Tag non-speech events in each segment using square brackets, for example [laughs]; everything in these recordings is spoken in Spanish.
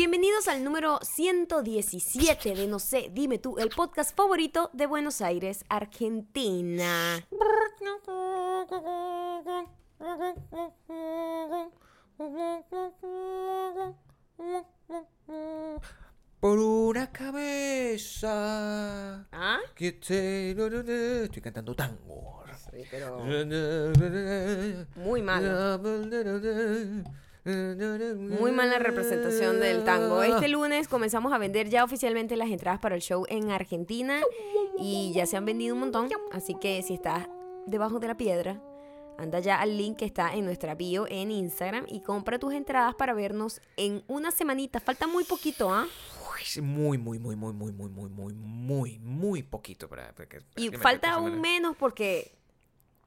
Bienvenidos al número 117 de No sé, dime tú, el podcast favorito de Buenos Aires, Argentina. Por una cabeza. ¿Ah? que te- Estoy cantando tango. Sí, pero [laughs] muy malo. Muy mala representación del tango. Este lunes comenzamos a vender ya oficialmente las entradas para el show en Argentina y ya se han vendido un montón. Así que si estás debajo de la piedra, anda ya al link que está en nuestra bio en Instagram y compra tus entradas para vernos en una semanita. Falta muy poquito, ¿ah? Muy, muy, muy, muy, muy, muy, muy, muy, muy, muy poquito para. para que- para Y falta aún menos porque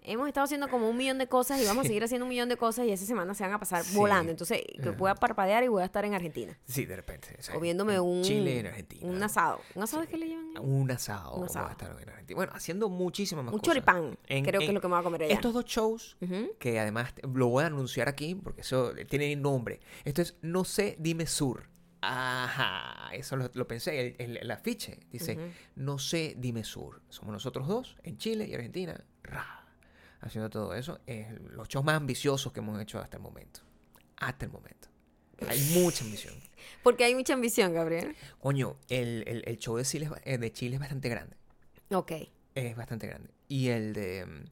hemos estado haciendo como un millón de cosas y vamos a seguir haciendo un millón de cosas y esa semana se van a pasar Sí. volando. Entonces, que voy a parpadear y voy a estar en Argentina. Sí, de repente. o sea, en un, Chile, en Argentina. un asado. ¿Un asado es que le llaman? Un asado. Un vamos a asado. estar en Argentina. Bueno, haciendo muchísimas más Un cosas. choripán. En- creo que es lo que me voy a comer allá. Estos dos shows, que además lo voy a anunciar aquí porque eso tiene nombre. Esto es No sé, dime sur. Ajá, eso lo, lo pensé, el, el- el afiche dice, no sé, dime sur. Somos nosotros dos, en Chile y Argentina, ra, haciendo todo eso. Es los shows más ambiciosos que hemos hecho hasta el momento. Hasta el momento. Hay mucha ambición. [laughs] Porque hay mucha ambición, Gabriel. Coño, el, el- el show de Chile, es eh, de Chile es bastante grande. Ok. Es bastante grande. Y el de, mm,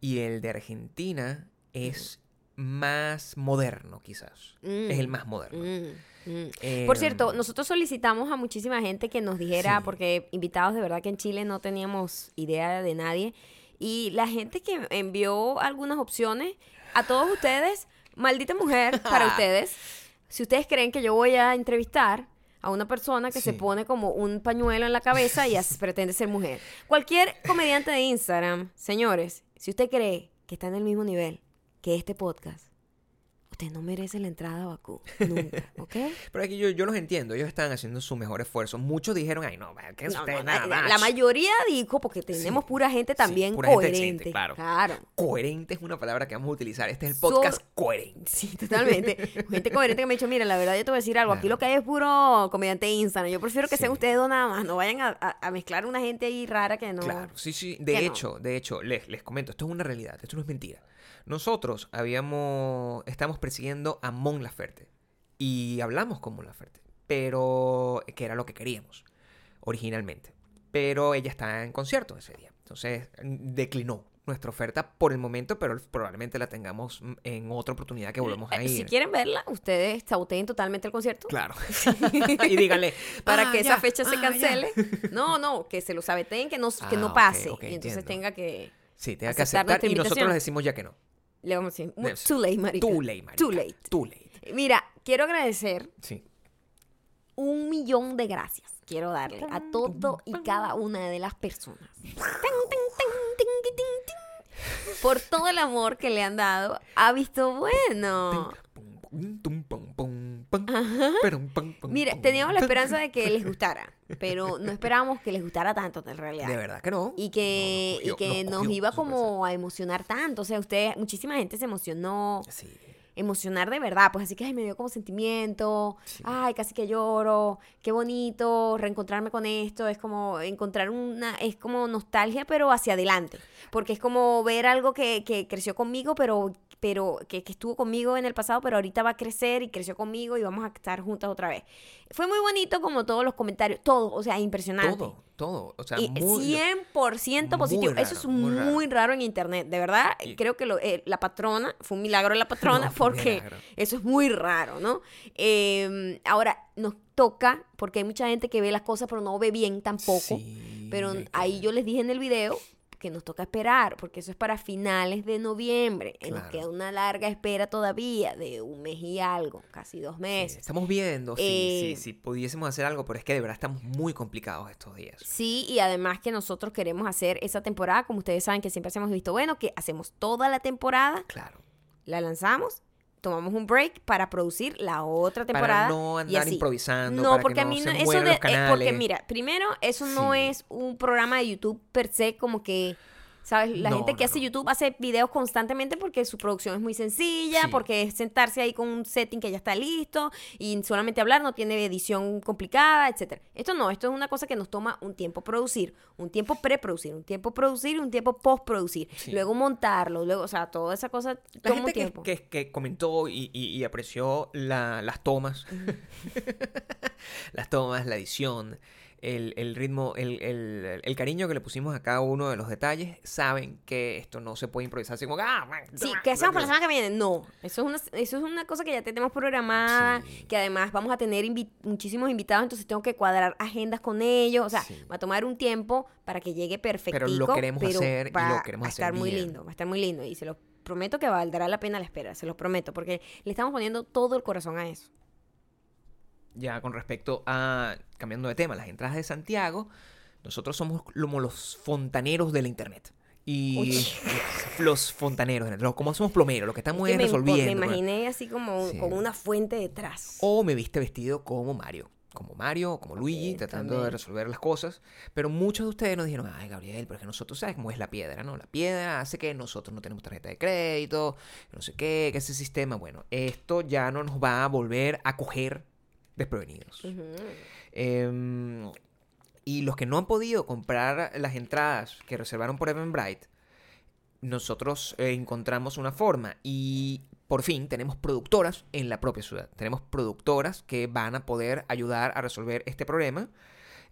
y el de Argentina es más moderno, quizás. Es el Mm, más moderno. mm, mm. Eh, Por cierto, nosotros solicitamos a muchísima gente que nos dijera, Sí. porque invitados de verdad que en Chile no teníamos idea de nadie, y la gente que envió algunas opciones, a todos ustedes, maldita mujer [laughs] para ustedes, si ustedes creen que yo voy a entrevistar a una persona que se pone como un pañuelo en la cabeza y [laughs] pretende ser mujer. Cualquier comediante de Instagram, señores, si usted cree que está en el mismo nivel que este podcast, usted no merece la entrada a Bakú, [laughs] nunca, ¿ok? Pero aquí yo, yo los entiendo. Ellos están haciendo su mejor esfuerzo. Muchos dijeron, ay, no, que es No, usted no, nada la, más. la mayoría dijo, porque tenemos pura gente también pura gente coherente. claro. claro. Coherente es una palabra que vamos a utilizar. Este es el So- podcast coherente. Sí, totalmente. [laughs] gente coherente que me ha dicho, mira, la verdad yo te voy a decir algo, aquí lo que hay es puro comediante Instagram. Yo prefiero que Sí. sean ustedes dos nada más, no vayan a, a- a mezclar una gente ahí rara que no... Claro, sí, sí. De no. hecho, de hecho, les, les comento, esto es una realidad, esto no es mentira. Nosotros habíamos, estamos persiguiendo a Mon Laferte y hablamos con Mon Laferte, pero que era lo que queríamos originalmente. Pero ella está en concierto ese día, entonces declinó nuestra oferta por el momento, pero probablemente la tengamos mm, en otra oportunidad que volvemos a Eh, ir. Si quieren verla, ustedes sauteen totalmente el concierto. Claro. [laughs] [laughs] y díganle, Para "Ah, que esa fecha se ah, ya". cancele. [laughs] No, no, que se lo sabeteen, que no, que Ah, no pase. y entonces entiendo. tenga que... Sí, tenga que aceptar y nosotros les decimos ya que no. Le vamos a decir, too late, marica. Too late, marica. Too late. Too late. Mira, quiero agradecer Sí. un millón de gracias. Quiero darle a todo y cada una de las personas. Tin, tin, tin, tin, tin, tin. Por todo el amor que le han dado a Visto Bueno. Mire, teníamos la esperanza de que les [laughs] gustara, pero no esperábamos que les gustara tanto en realidad. De verdad que no. Y que, No, nos y que cogió, nos iba como a emocionar tanto. O sea, usted, muchísima gente se emocionó Sí. emocionar de verdad, pues así que ay, me dio como sentimiento, Sí. ay, casi que lloro, qué bonito reencontrarme con esto, es como encontrar una, es como nostalgia, pero hacia adelante, porque es como ver algo que, que creció conmigo, pero, pero que, que estuvo conmigo en el pasado, pero ahorita va a crecer y creció conmigo y vamos a estar juntas otra vez. Fue muy bonito como todos los comentarios, todo, o sea, impresionante. Todo, todo. O sea, Y muy, 100% positivo. Eso es muy muy raro. raro. en internet. De verdad, Y- creo que lo- eh, la patrona, fue un milagro de la patrona, [laughs] No, porque eso es muy raro, ¿no? Eh, ahora, nos toca, porque hay mucha gente que ve las cosas, pero no ve bien tampoco. Sí, pero ahí yo les dije en el video que nos toca esperar, porque eso es para finales de noviembre. y Nos Claro. queda una larga espera todavía, de un mes y algo, casi dos Sí, meses. estamos viendo si Eh, si pudiésemos hacer algo, pero es que de verdad estamos muy complicados estos días. Sí, y además que nosotros queremos hacer esa temporada, como ustedes saben que siempre hacemos visto bueno, que hacemos toda la temporada, Claro. la lanzamos, tomamos un break para producir la otra temporada. Para no y andar así. improvisando. No, para porque que a no mí se no, eso de, los eh, porque mira, primero, eso no es un programa de YouTube per se como que ¿Sabes? La No, gente que no, hace no. YouTube hace videos constantemente porque su producción es muy sencilla, Sí. porque es sentarse ahí con un setting que ya está listo y solamente hablar, no tiene edición complicada, etcétera. Esto no, esto es una cosa que nos toma un tiempo producir, un tiempo preproducir, un tiempo producir y un tiempo postproducir, Sí. luego montarlo, luego, o sea, toda esa cosa La toma un gente que, tiempo. que- que comentó y, y- y apreció la- las tomas, [laughs] las tomas, la edición, el, el ritmo, el, el- el cariño que le pusimos a cada uno de los detalles, saben que esto no se puede improvisar así como... "Ah, Sí, ¿qué hacemos para la semana que viene? No, eso es una, eso es una cosa que ya tenemos programada, Sí. que además vamos a tener invi- muchísimos invitados, entonces tengo que cuadrar agendas con ellos, o sea, Sí. va a tomar un tiempo para que llegue perfectico, lo queremos pero hacer y va lo queremos a hacer estar muy bien. lindo, va a estar muy lindo y se los prometo que valdrá la pena la espera, se los prometo, porque le estamos poniendo todo el corazón a eso. Ya con respecto a, cambiando de tema, las entradas de Santiago, nosotros somos como los fontaneros de la internet. Y Uy. [laughs] los fontaneros, los- como somos plomeros, los que estamos Es que me, resolviendo. me imaginé así como Sí. con una fuente detrás. O me viste vestido como Mario. Como Mario, como Luigi, tratando de resolver las cosas. Pero muchos de ustedes nos dijeron, ay, Gabriel, pero es que nosotros, ¿sabes cómo es la piedra, no? La piedra hace que nosotros no tenemos tarjeta de crédito, no sé qué, que ese sistema. Bueno, esto ya no nos va a volver a coger desprevenidos. Em, y los que no han podido comprar las entradas que reservaron por Eventbrite, nosotros eh, encontramos una forma y por fin tenemos productoras en la propia ciudad. Tenemos productoras que van a poder ayudar a resolver este problema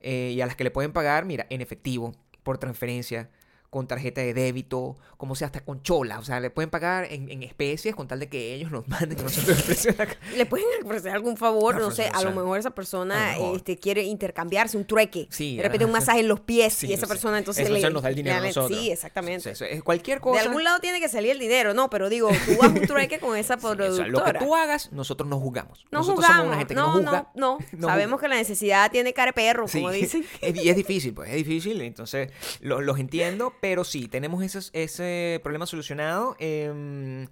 eh, y a las que le pueden pagar, mira, en efectivo, por transferencia, con tarjeta de débito, como sea, hasta con chola. O sea, le pueden pagar en, en especies con tal de que ellos nos manden, [laughs] ¿Le pueden ofrecer algún favor? No, No sé, a lo mejor esa persona mejor. este, quiere intercambiarse un trueque. Sí, de repente un masaje en los pies Sí, y esa persona entonces Esa le, nos da el dinero a nosotros. Sí, exactamente. Eso, es cualquier cosa. De algún lado tiene que salir el dinero, no, pero digo, tú vas un trueque con esa o productora. sea, lo que tú hagas, nosotros no juzgamos. no nosotros jugamos, somos una gente que no, no juzga. no, [laughs] Sabemos que la necesidad tiene cara de perro, como [laughs] dicen. es, y es difícil, pues, es difícil. Entonces, lo- los entiendo, pero sí, tenemos ese problema solucionado. Em,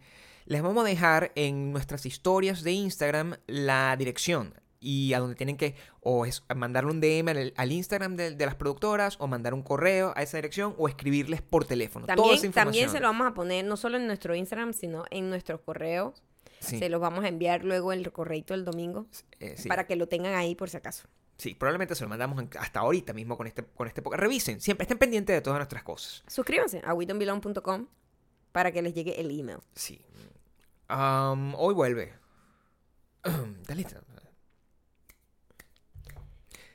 les vamos a dejar en nuestras historias de Instagram la dirección y a donde tienen que o es mandarle un DM al, al Instagram de, de las productoras o mandar un correo a esa dirección o escribirles por teléfono. Toda esa También, información. también se lo vamos a poner no solo en nuestro Instagram, sino en nuestros correos. Sí, Se los vamos a enviar luego el correito el domingo eh, sí. para que lo tengan ahí por si acaso. Sí, probablemente se lo mandamos hasta ahorita mismo con este, con este podcast. Revisen, siempre estén pendientes de todas nuestras cosas. Suscríbanse a witonbelong.com para que les llegue el email. Sí. Am, hoy vuelve. [clears throat] ¿Estás lista?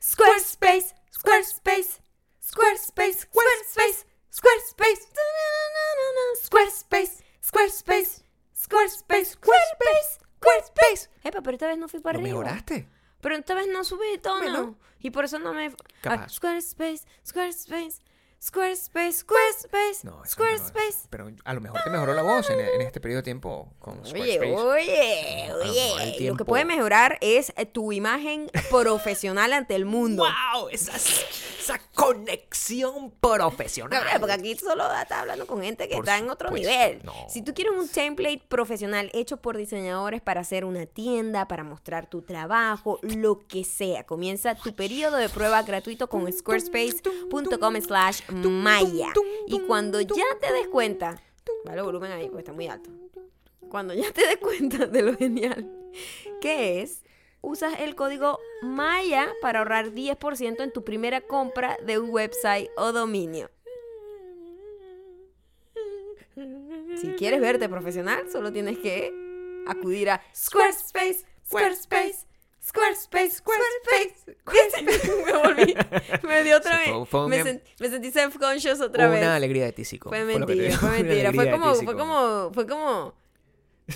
Squarespace, Squarespace, Squarespace, Squarespace, Squarespace, Squarespace, Squarespace, Squarespace, Squarespace, Squarespace. Epa, pero esta vez no fui para ¿Lo arriba. mejoraste? Pero esta vez no subí de tono. Bueno. Y por eso no me... Capaz. Ah, Squarespace, Squarespace, Squarespace, Squarespace, No, no. Squarespace. Pero a lo mejor te mejoró la voz en, en este periodo de tiempo con Oye, Squarespace. oye, el oye. Lo que puede mejorar es eh, tu imagen [laughs] profesional ante el mundo. ¡Wow! Esa, esa conexión profesional. Gabriel, porque aquí solo está hablando con gente que Por está en otro nivel. no. Si tú quieres un template profesional hecho por diseñadores para hacer una tienda, para mostrar tu trabajo, lo que sea, comienza tu periodo de prueba gratuito con squarespace.com slash maya. Y cuando ya te des cuenta, vale el volumen ahí porque está muy alto. Cuando ya te des cuenta de lo genial que es, usas el código MAYA para ahorrar 10% en tu primera compra de un website o dominio. Si quieres verte profesional, solo tienes que acudir a Squarespace, Squarespace, Squarespace, Squarespace. Squarespace. [laughs] me volví, me dio otra Sí, vez. fue- fue un me, sen- me sentí self-conscious otra Una vez. alegría de tísico. Fue [laughs] mentira, fue una mentira. Fue como, fue como, fue como.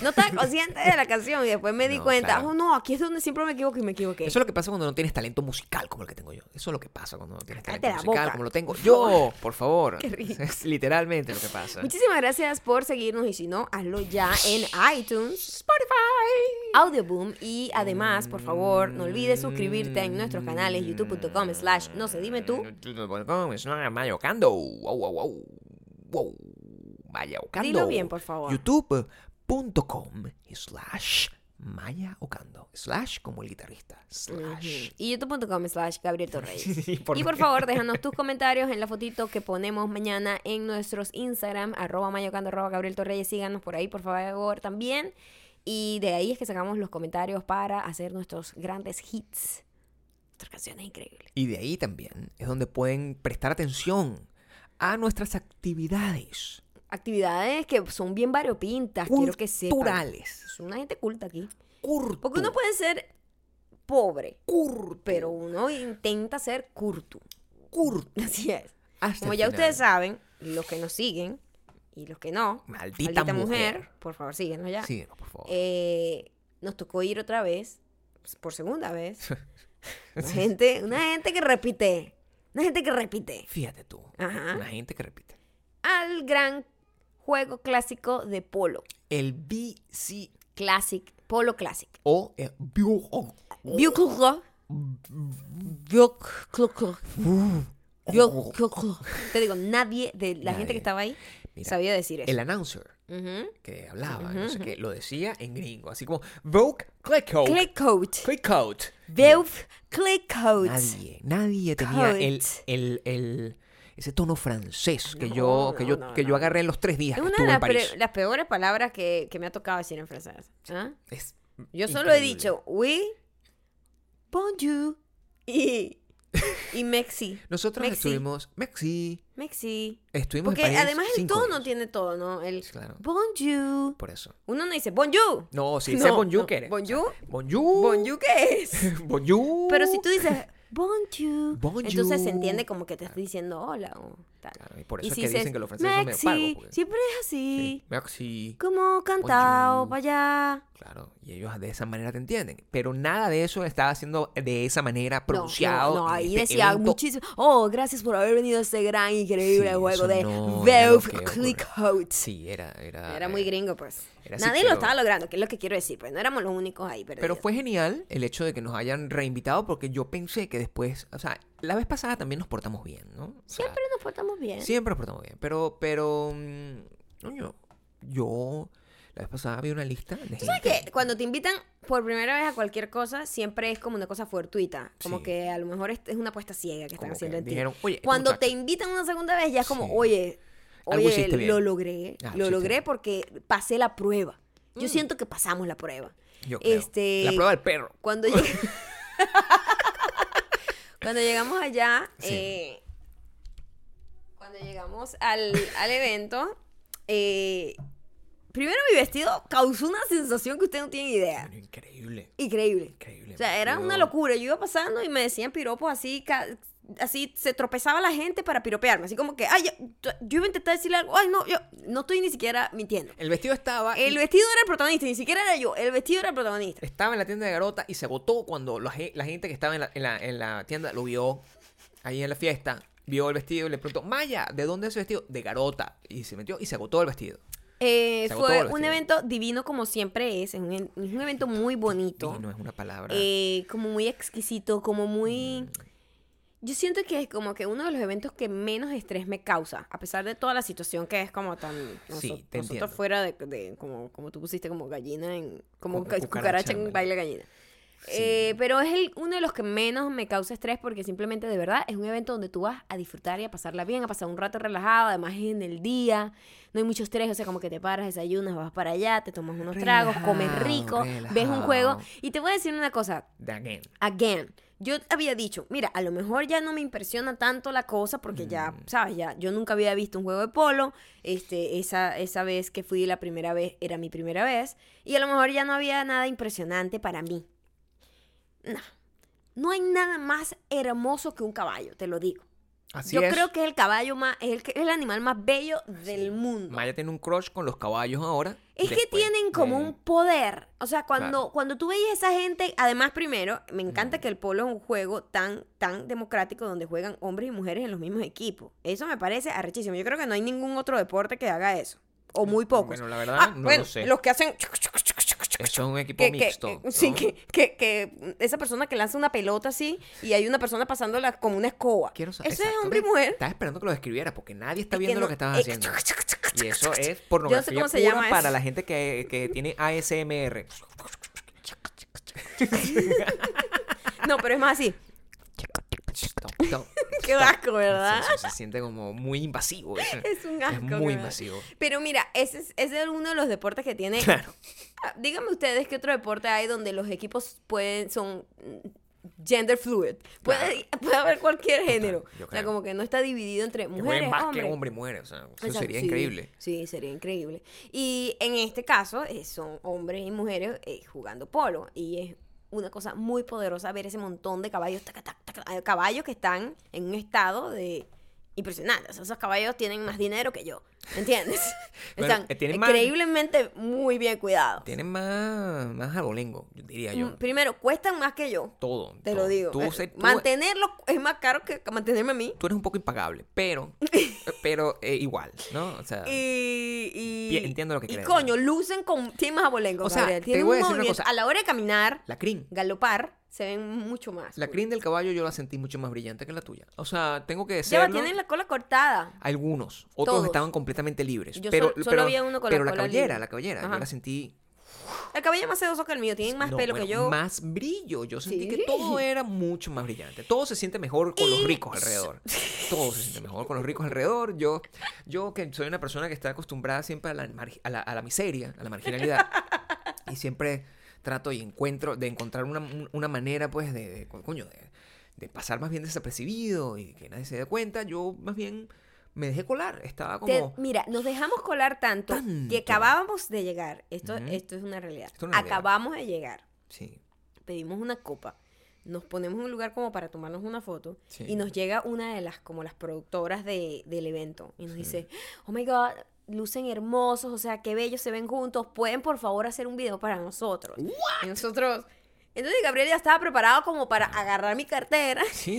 No estaba consciente de la canción y después me di No, cuenta, claro. oh no, aquí es donde siempre me equivoco y me equivoqué. Eso es lo que pasa cuando no tienes talento musical como el que tengo yo. Eso es lo que pasa cuando no tienes talento la musical boca, como lo tengo yo, por favor. [laughs] Qué rico. [laughs] Es literalmente lo que pasa. Muchísimas gracias por seguirnos y si no, hazlo ya en iTunes, Spotify. Audioboom y además, por favor, no olvides suscribirte en nuestros canales youtube.com slash no se dime tú. youtube.com slash mayocando. Wow, wow, wow. Wow. Mayocando. Dilo bien, por favor. youtube.com slash Maya Ocando. Slash como el guitarrista. Slash. Y youtube.com slash Gabriel Torreyes. Y [laughs] por y por lo- favor, déjanos tus comentarios en la fotito que ponemos mañana en nuestros Instagram, arroba mayocando, arroba Gabriel Torreyes. Síganos por ahí, por favor, también. Y de ahí es que sacamos los comentarios para hacer nuestros grandes hits. Nuestras canciones increíbles. Y de ahí también es donde pueden prestar atención a nuestras actividades Actividades que son bien variopintas, quiero que sepan. culturales. Es una gente culta aquí. Curto. Porque uno puede ser pobre, curto. pero uno intenta ser curto. curto. [laughs] Así es. hasta Como ya final. ustedes saben, los que nos siguen y los que no, Maldita, mujer. por favor, síguenos ya. Síguenos, por favor. Eh, nos tocó ir otra vez, pues, por segunda vez. [laughs] Una gente, una gente que repite, una gente que repite, Fíjate tú. Ajá. Una gente que repite. al gran juego clásico de polo. El BC Classic, polo classic. o el. Buclo. Te digo, nadie de la gente Nadie. que estaba ahí Mira, sabía decir eso. El announcer Ujú. que hablaba, no Ujú, sé ujú. qué, lo decía en gringo, así como Vogue Click Code. Click coat. Click Code. Beuf click coat. Nadie, nadie tenía el, el, el- ese tono francés que No, yo, que no, yo, no, que no. yo agarré en los tres días Es que una estuve de en las, París. pre- las peores palabras que, que me ha tocado decir en francés. ¿ah? Es Yo solo he dicho oui, bonjour y, y merci. Nosotros Mexi. estuvimos, Mexi, Merci. estuvimos Porque en París además el tono tiene todo, ¿no? El Claro. bonjour. Por eso. Uno no dice bonjour. No, si [laughs] dice No, bonjour, no. ¿qué eres? Bonjour. Bonjour. Bonjour, ¿qué es? [laughs] Bonjour. Pero si tú dices bonjour, entonces se entiende como que te estás diciendo hola o tal. Claro, y por Y eso si es que dicen que los franceses son medio pagos. porque- siempre es así. Sí, Merci. Como cantado para allá. Claro, y ellos de esa manera te entienden. Pero nada de eso estaba haciendo de esa manera pronunciado. No, no, en ahí este decía evento. muchísimo. Oh, gracias por haber venido a este gran, increíble Sí, juego de no Click. Out. Sí, era. Era, Era muy eh, gringo, pues. era Nadie lo estaba logrando, que es lo que quiero decir. Pues no éramos los únicos ahí perdidos. Pero fue genial el hecho de que nos hayan reinvitado porque yo pensé que después, o sea, la vez pasada también nos portamos bien, ¿no? O sea, Siempre nos portamos bien. siempre nos portamos bien, pero, pero, mm, yo la vez pasada vi una lista de ¿Tú sabes que cuando te invitan por primera vez a cualquier cosa, siempre es como una cosa fortuita? Como Sí. que a lo mejor es es una apuesta ciega que están Como que haciendo en ti. dijeron, "Oye, Cuando te muchacho". invitan una segunda vez, ya es como, Sí. oye, oye, bien. lo logré. Ah, lo logré bien. porque pasé la prueba. Yo Mm. siento que pasamos la prueba. Yo creo. este- La prueba del perro. Cuando, lleg- [laughs] [laughs] cuando llegamos allá, Sí. eh, cuando llegamos al, al evento, eh, primero mi vestido causó una sensación que usted no tiene idea. Increíble. Increíble. Increíble. O sea, era una locura. Yo iba pasando y me decían piropos así, así se tropezaba la gente para piropearme. Así como que, ay, yo, yo iba a intentar decirle algo. Ay, no, yo no estoy ni siquiera mintiendo. El vestido estaba. El y- vestido era el protagonista, ni siquiera era yo. El vestido era el protagonista. Estaba en la tienda de Garota y se agotó cuando la, la gente que estaba en la, en, la, en la tienda lo vio ahí en la fiesta. Vio el vestido y le preguntó, Maya, ¿de dónde es ese vestido? De Garota. Y se metió y se agotó el vestido. Eh, fue un evento divino como siempre es. Es un, es un evento muy bonito. Y no es una palabra. eh, como muy exquisito, como muy... Mm. Yo siento que es como que uno de los eventos que menos estrés me causa, a pesar de toda la situación que es como tan... Sí, noso- te nosotros fuera de, de- como, como tú pusiste, como gallina en... Como, Como ca- cucaracha cucaracha en baile. gallina. Eh, pero es el, uno de los que menos me causa estrés porque simplemente de verdad es un evento donde tú vas a disfrutar y a pasarla bien, a pasar un rato relajado, además es en el día, no hay mucho estrés, o sea, como que te paras, desayunas, vas para allá, te tomas unos tragos, comes Relajado, rico, ves un juego. relajado. Y te voy a decir una cosa, again. again, yo había dicho, mira, a lo mejor ya no me impresiona tanto la cosa porque ya, Mm. sabes, ya yo nunca había visto un juego de polo, este, esa, esa vez que fui la primera vez era mi primera vez y a lo mejor ya no había nada impresionante para mí. No, no hay nada más hermoso que un caballo, te lo digo. Así yo es. creo que es el caballo más, es el, es el animal más bello del mundo. Maya tiene un crush con los caballos ahora. Es que tienen como de- un poder. O sea, cuando, Claro. cuando tú veías a esa gente, además primero, me encanta que el polo es un juego tan, tan democrático donde juegan hombres y mujeres en los mismos equipos. Eso me parece arrechísimo. Yo creo que no hay ningún otro deporte que haga eso. O muy pocos. Bueno, la verdad, Ah, no bueno, lo sé. los que hacen... Eso es un equipo Que, que- mixto. sí, que, que, que esa persona que lanza una pelota así y hay una persona pasándola como una escoba. Quiero saber. Eso es hombre y mujer. Estaba esperando que lo describiera porque nadie está Es viendo no- lo que estabas eh, haciendo. [laughs] Y eso es Yo no sé pornografía cómo se pura llama para eso. la gente que, que [laughs] tiene ASMR. [laughs] No, pero es más así. Stop, stop, [laughs] Qué asco, ¿verdad? Eso se siente como muy invasivo. [laughs] eso. Es un asco. Es muy ¿verdad? invasivo. Pero mira, ese es, ese es uno de los deportes que tiene. Claro. Ah, Díganme ustedes qué otro deporte hay donde los equipos pueden son gender fluid. Puede, [laughs] puede haber cualquier género. yo o sea, como que no está dividido entre mujeres, hombres. que hombre y mujer. O sea, eso Exacto, sería sí, increíble. Sí, sería increíble. Y en este caso eh, son hombres y mujeres eh, jugando polo. Y es una cosa muy poderosa ver ese montón de caballos, taca, taca, caballos que están en un estado de impresionante. O sea, esos caballos tienen más dinero que yo. ¿Entiendes? [laughs] [laughs] Bueno, Están eh, tienen más- increíblemente muy bien cuidados. Tienen más, más abolengo, diría yo. Mm, Primero, cuestan más que yo. Todo. Te todo. lo digo. Tú, Eh, se- tú- Mantenerlos es más caro que mantenerme a mí. tú eres un poco impagable, pero, [laughs] pero eh, igual, ¿no? O sea, Y, y- entiendo lo que y quieres coño, lucen con tienen más abolengo, O sea, Gabriel. te Tienen voy a un decir una cosa. A la hora de caminar, la crin. galopar, se ven mucho más. La crin del caballo yo la sentí mucho más brillante que la tuya. O sea, tengo que Ya decirlo. tienen la cola cortada. Algunos, otros Todos. estaban completamente libres. Yo pero, sol- solo pero, había uno con la pero la cola cabellera, libre. la cabellera, Ajá. yo la sentí El cabello más sedoso que el mío, tienen más no, pelo bueno, que yo. Más brillo. Yo sentí que Sí. todo era mucho más brillante. Todo se siente mejor con los Y- ricos alrededor. [laughs] Todo se siente mejor con los ricos alrededor. Yo, yo que soy una persona que está acostumbrada siempre a la, a la, a la miseria, a la marginalidad. [laughs] y siempre trato y encuentro, de encontrar una, una manera, pues, de, de- coño, de, de pasar más bien desapercibido y que nadie se dé cuenta. Yo más bien me dejé colar. Estaba Te- como... mira, nos dejamos colar tanto, Tanto. que acabábamos de llegar. Esto, esto es una realidad. Esto es una realidad. acabamos de llegar. Sí. Pedimos una copa. Nos ponemos en un lugar como para tomarnos una foto Sí. y nos llega una de las como las productoras de, del evento y nos dice, oh my god, lucen hermosos, o sea, qué bellos se ven juntos, pueden por favor hacer un video para nosotros. Nosotros, entonces Gabriel ya estaba preparado como para agarrar mi cartera. Sí.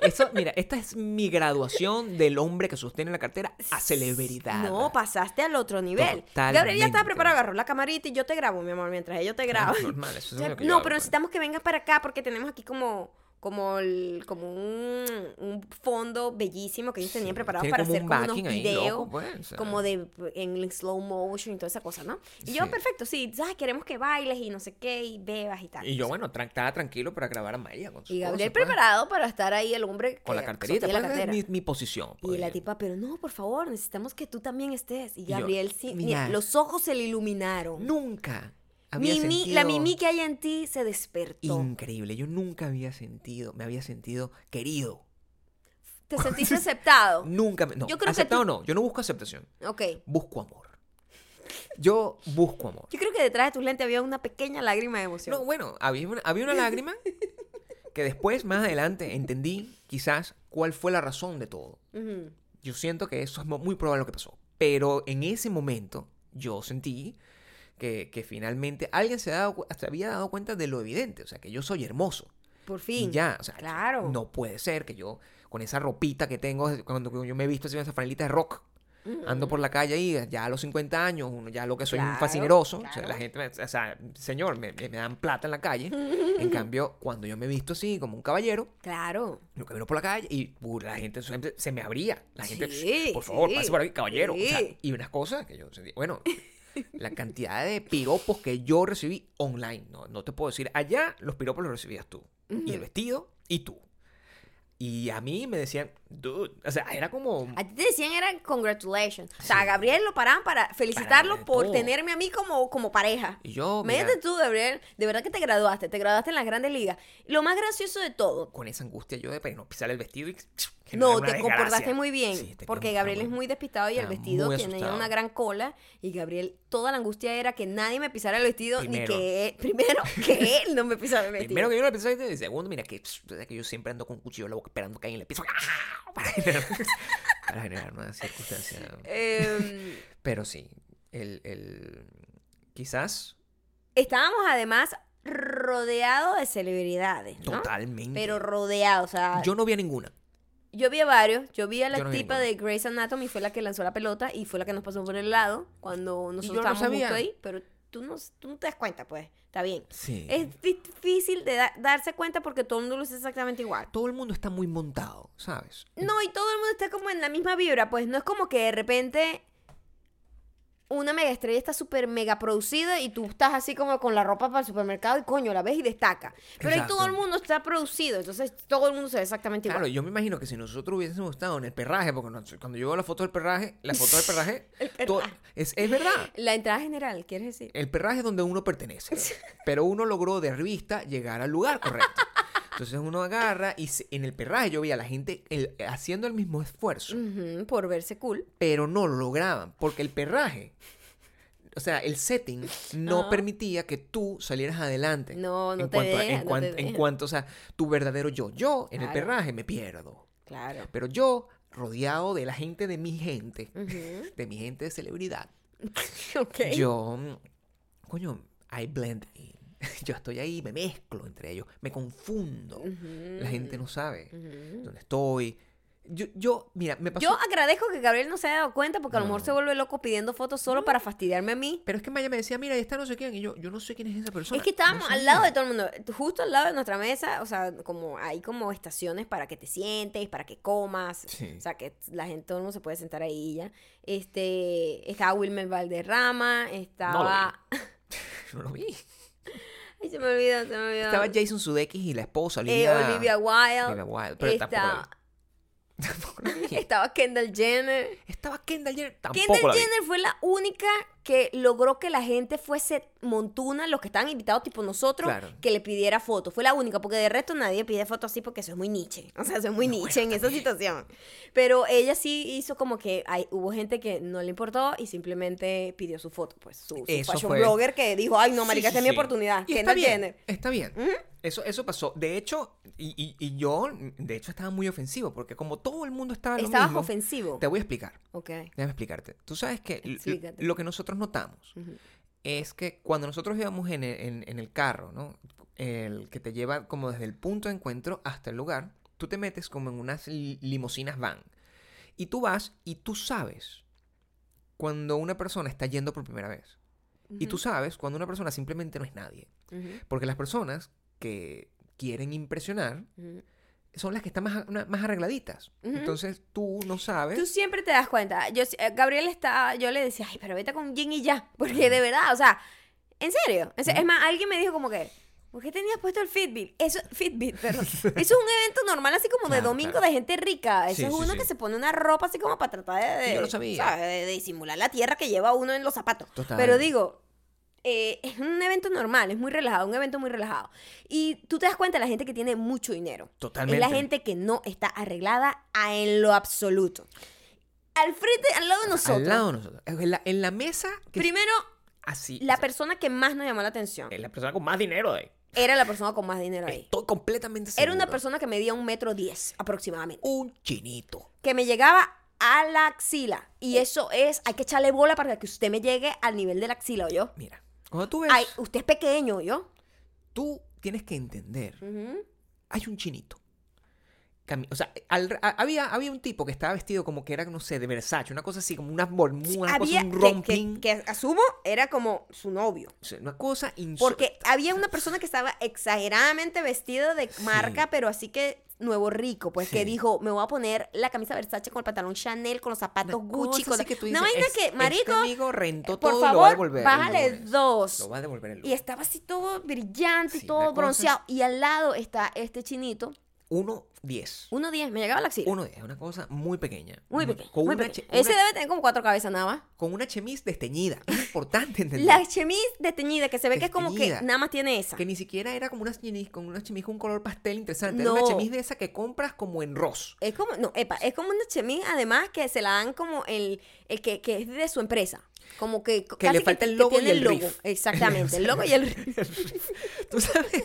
Eso, mira, esta es mi graduación del hombre que sostiene la cartera a celebridad. No, pasaste al otro nivel. Totalmente. Gabriel ya estaba preparado, agarró la camarita y yo te grabo, mi amor, mientras ellos te graban. Claro, normal, eso es O sea, lo que yo no, hago, pero pues. necesitamos que vengas para acá porque tenemos aquí como como el, como un, un fondo bellísimo que ellos tenían Sí, preparado para hacer como unos videos pues, como de en slow motion y toda esa cosa, ¿no? Y yo, perfecto, sí, ¿sabes? queremos que bailes y no sé qué y bebas y tal. Y yo, bueno, estaba tranquilo para grabar a Maya con su Y Gabriel pues, preparado para estar ahí el hombre Con la carterita, la pues, es cartera. mi, mi posición. Y la tipa, pero no, por favor, necesitamos que tú también estés. Y Y yo, Gabriel, sí, mira, mira, los ojos se le iluminaron. Nunca había Mimi, sentido... La Mimi que hay en ti se despertó. Increíble, yo nunca había sentido, me había sentido querido. Te [laughs] sentiste aceptado. Nunca, me- no, Yo creo que aceptado tú- no, yo no busco aceptación, Ok. busco amor. Yo busco amor. Yo creo que detrás de tus lentes había una pequeña lágrima de emoción. No, bueno, había una, había una lágrima [laughs] que después, más adelante, entendí quizás cuál fue la razón de todo. Ujú. Yo siento que eso es muy probable lo que pasó. Pero en ese momento yo sentí que, que finalmente alguien se, ha dado se había dado cuenta de lo evidente. O sea, que yo soy hermoso. Por Y fin. ya, o sea, Claro. no puede ser que yo, con esa ropita que tengo, cuando yo me he visto así, esa franelita de rock, ando por la calle ahí, ya a los 50 años, uno ya lo que soy un Claro, fascineroso, o sea, claro. la gente, o sea, señor, me, dan plata en la calle. [laughs] en cambio, cuando yo me he visto así, como un caballero, Claro. yo camino por la calle y uh, la gente se me abría. La gente, Sí, por favor, sí, pase por aquí, caballero. O sea, sí. y unas cosas que yo sentí. Bueno, la cantidad de piropos que yo recibí online. No, no te puedo decir. Allá los piropos los recibías tú. Y el vestido y tú. Y a mí me decían, dude. O sea, era como. A ti te decían era congratulations. O sea, a Gabriel lo paraban para felicitarlo por todo. tenerme a mí como, como pareja. Y yo, Imagínate tú, Gabriel, de verdad que te graduaste, te graduaste en las grandes ligas. Lo más gracioso de todo, con esa angustia yo de pues, no pisar el vestido y. no, te comportaste muy bien, Sí, porque Gabriel es muy despistado y el vestido tenía una gran cola y Gabriel, toda la angustia era que nadie me pisara el vestido, Primero. ni que él, primero, [laughs] que él no me pisara el vestido. Primero que yo no pensé, y segundo, mira, que, pss, que yo siempre ando con un cuchillo en la boca esperando que alguien le pise [laughs] para generar, para generar una circunstancia. Em, [laughs] Pero sí, el, el quizás estábamos además rodeados de celebridades, ¿no? totalmente. Pero rodeados, o sea, yo no vi a ninguna. Yo vi a varios. Yo vi a la no tipa de Grey's Anatomy, fue la que lanzó la pelota y fue la que nos pasó por el lado cuando nosotros no estábamos justo ahí. Pero tú no, tú no te das cuenta, pues. Está bien. Sí. Es difícil de da- darse cuenta porque todo el mundo lo hace exactamente igual. Todo el mundo está muy montado, ¿sabes? No, y todo el mundo está como en la misma vibra, pues no es como que de repente una mega estrella está súper mega producida y tú estás así como con la ropa para el supermercado y coño, la ves y destaca. Pero ahí todo el mundo está producido, entonces todo el mundo se ve exactamente Claro, igual. yo me imagino que si nosotros hubiésemos estado en el perraje, porque no- cuando yo veo la foto del perraje, la foto del perraje, [laughs] El todo- perraje. es, es verdad. La entrada general, ¿quieres decir? El perraje es donde uno pertenece. [laughs] Pero uno logró de revista llegar al lugar correcto. Entonces uno agarra y se- en el perraje yo veía a la gente el- haciendo el mismo esfuerzo, por verse cool. pero no lo lograban, porque el perraje, o sea, el setting no permitía que tú salieras adelante. No, no en te cuanto, deja, en, no cuan- te en cuanto, o sea, tu verdadero yo. Yo en el perraje me pierdo. Claro. Pero yo, rodeado de la gente de mi gente, de mi gente de celebridad, [laughs] Ok. yo, coño, I blend in. [laughs] Yo estoy ahí, me mezclo entre ellos, me confundo. La gente no sabe dónde estoy. Yo, yo, mira, me pasó. Yo agradezco que Gabriel no se haya dado cuenta porque a lo mejor se vuelve loco pidiendo fotos solo para fastidiarme a mí. Pero es que Maya me decía, mira, ahí está no sé quién. Y yo, yo no sé quién es esa persona. Es que estábamos No al lado de todo el mundo, justo al lado de nuestra mesa, o sea, como hay como estaciones para que te sientes, para que comas, Sí. o sea, que la gente, todo el mundo se puede sentar ahí ya. Este, estaba Wilmer Valderrama, estaba... No lo vi. [laughs] Ay, se me olvidó, se me olvidó. Estaba Jason Sudeikis y la esposa, Eh, Olivia, Olivia Wilde. Olivia Wilde, pero estaba, Tampoco [laughs] [laughs] estaba Kendall Jenner. Estaba Kendall Jenner, tampoco Kendall. Jenner fue la única que logró que la gente fuese montuna, los que estaban invitados tipo nosotros, Claro. que le pidiera fotos. Fue la única, porque de resto nadie pide fotos así porque eso es muy niche. [laughs] O sea, eso es muy niche en esa situación. Pero ella sí hizo como que hay, hubo gente que no le importó y simplemente pidió su foto. Pues su, su Eso fashion fue. blogger que dijo, ay no, marica, Sí, esta sí, es mi oportunidad. Y está bien, está bien. Eso, eso pasó. De hecho, y, y- y yo, de hecho, estaba muy ofensivo, porque como todo el mundo estaba lo Estabas mismo, ofensivo. te voy a explicar. Ok. Déjame explicarte. Tú sabes que Explícate. lo que nosotros notamos Ujú. es que cuando nosotros íbamos en el, en- en el carro, ¿no? El que te lleva como desde el punto de encuentro hasta el lugar, tú te metes como en unas li- limusinas van. Y tú vas y tú sabes cuando una persona está yendo por primera vez. Y tú sabes cuando una persona simplemente no es nadie. Porque las personas que quieren impresionar. Son las que están más, más arregladitas. Entonces tú no sabes. Tú siempre te das cuenta. Yo, eh, Gabriel está, yo le decía, ay, pero vete con Jin y ya. [laughs] Porque de verdad, o sea, en serio. en serio. Es más, alguien me dijo como que, ¿por qué tenías puesto el Fitbit? Eso, [laughs] Fitbit, perdón. [laughs] Eso es un evento normal, así como de Claro, domingo claro. de gente rica. Eso Sí, es uno sí. que se pone una ropa así como para tratar de, Sí, yo lo de- sabía. ¿sabes? de, de disimular la tierra que lleva uno en los zapatos. Total. Pero digo, eh, es un evento normal, es muy relajado, un evento muy relajado. Y tú te das cuenta de la gente que tiene mucho dinero. Totalmente. Es la gente que no está arreglada a- en lo absoluto. Al frente, al lado de nosotros. Al lado de nosotros. En la, en la mesa. Que Primero, así. la o sea, persona que más nos llamó la atención es la persona con más dinero de ahí. era la persona con más dinero ahí. Estoy completamente seguro. Era una persona que medía un metro diez aproximadamente. Un chinito. Que me llegaba a la axila. Y eso es, hay que echarle bola para que usted me llegue al nivel de la axila, yo. Mira, cuando tú ves. Ay, usted es pequeño, yo. Tú tienes que entender. Hay un chinito. O sea, al- a- había, había un tipo que estaba vestido como que era, no sé, de Versace, una cosa así, como una una cosa, un romping. que, que asumo era como su novio. o sea, una cosa. Porque había una persona que estaba exageradamente vestida de marca, pero así que nuevo rico, pues que dijo, me voy a poner la camisa Versace con el pantalón Chanel, con los zapatos Una Gucci, cosa con que tú una dices, vaina "Es- que, marico, Este amigo rentó eh, por todo lo va a favor, devolver. el bájale dos. Lo va a devolver el Y estaba así todo brillante, y Sí, todo una cosa- bronceado. Y al lado está este chinito, 1.10. 1.10, me llegaba la axila. 1.10, es una cosa muy pequeña. Muy Mu- pequeño. Con, muy una, che- Ese una- debe tener como cuatro cabezas nada más. con una chemise desteñida. Es importante [laughs] entender. La chemise desteñida, que se ve que es como que nada más tiene esa. Que ni siquiera era como una chemise con una chemise con un color pastel interesante. Era una No. chemise de esa que compras como en Ross. Es como, no, epa, es como una chemise, además, que se la dan como el, el que, que es de su empresa. Como que, Que casi le falta el logo tiene y el riff. Exactamente, el logo y el [laughs] riff. ¿Tú sabes? [laughs]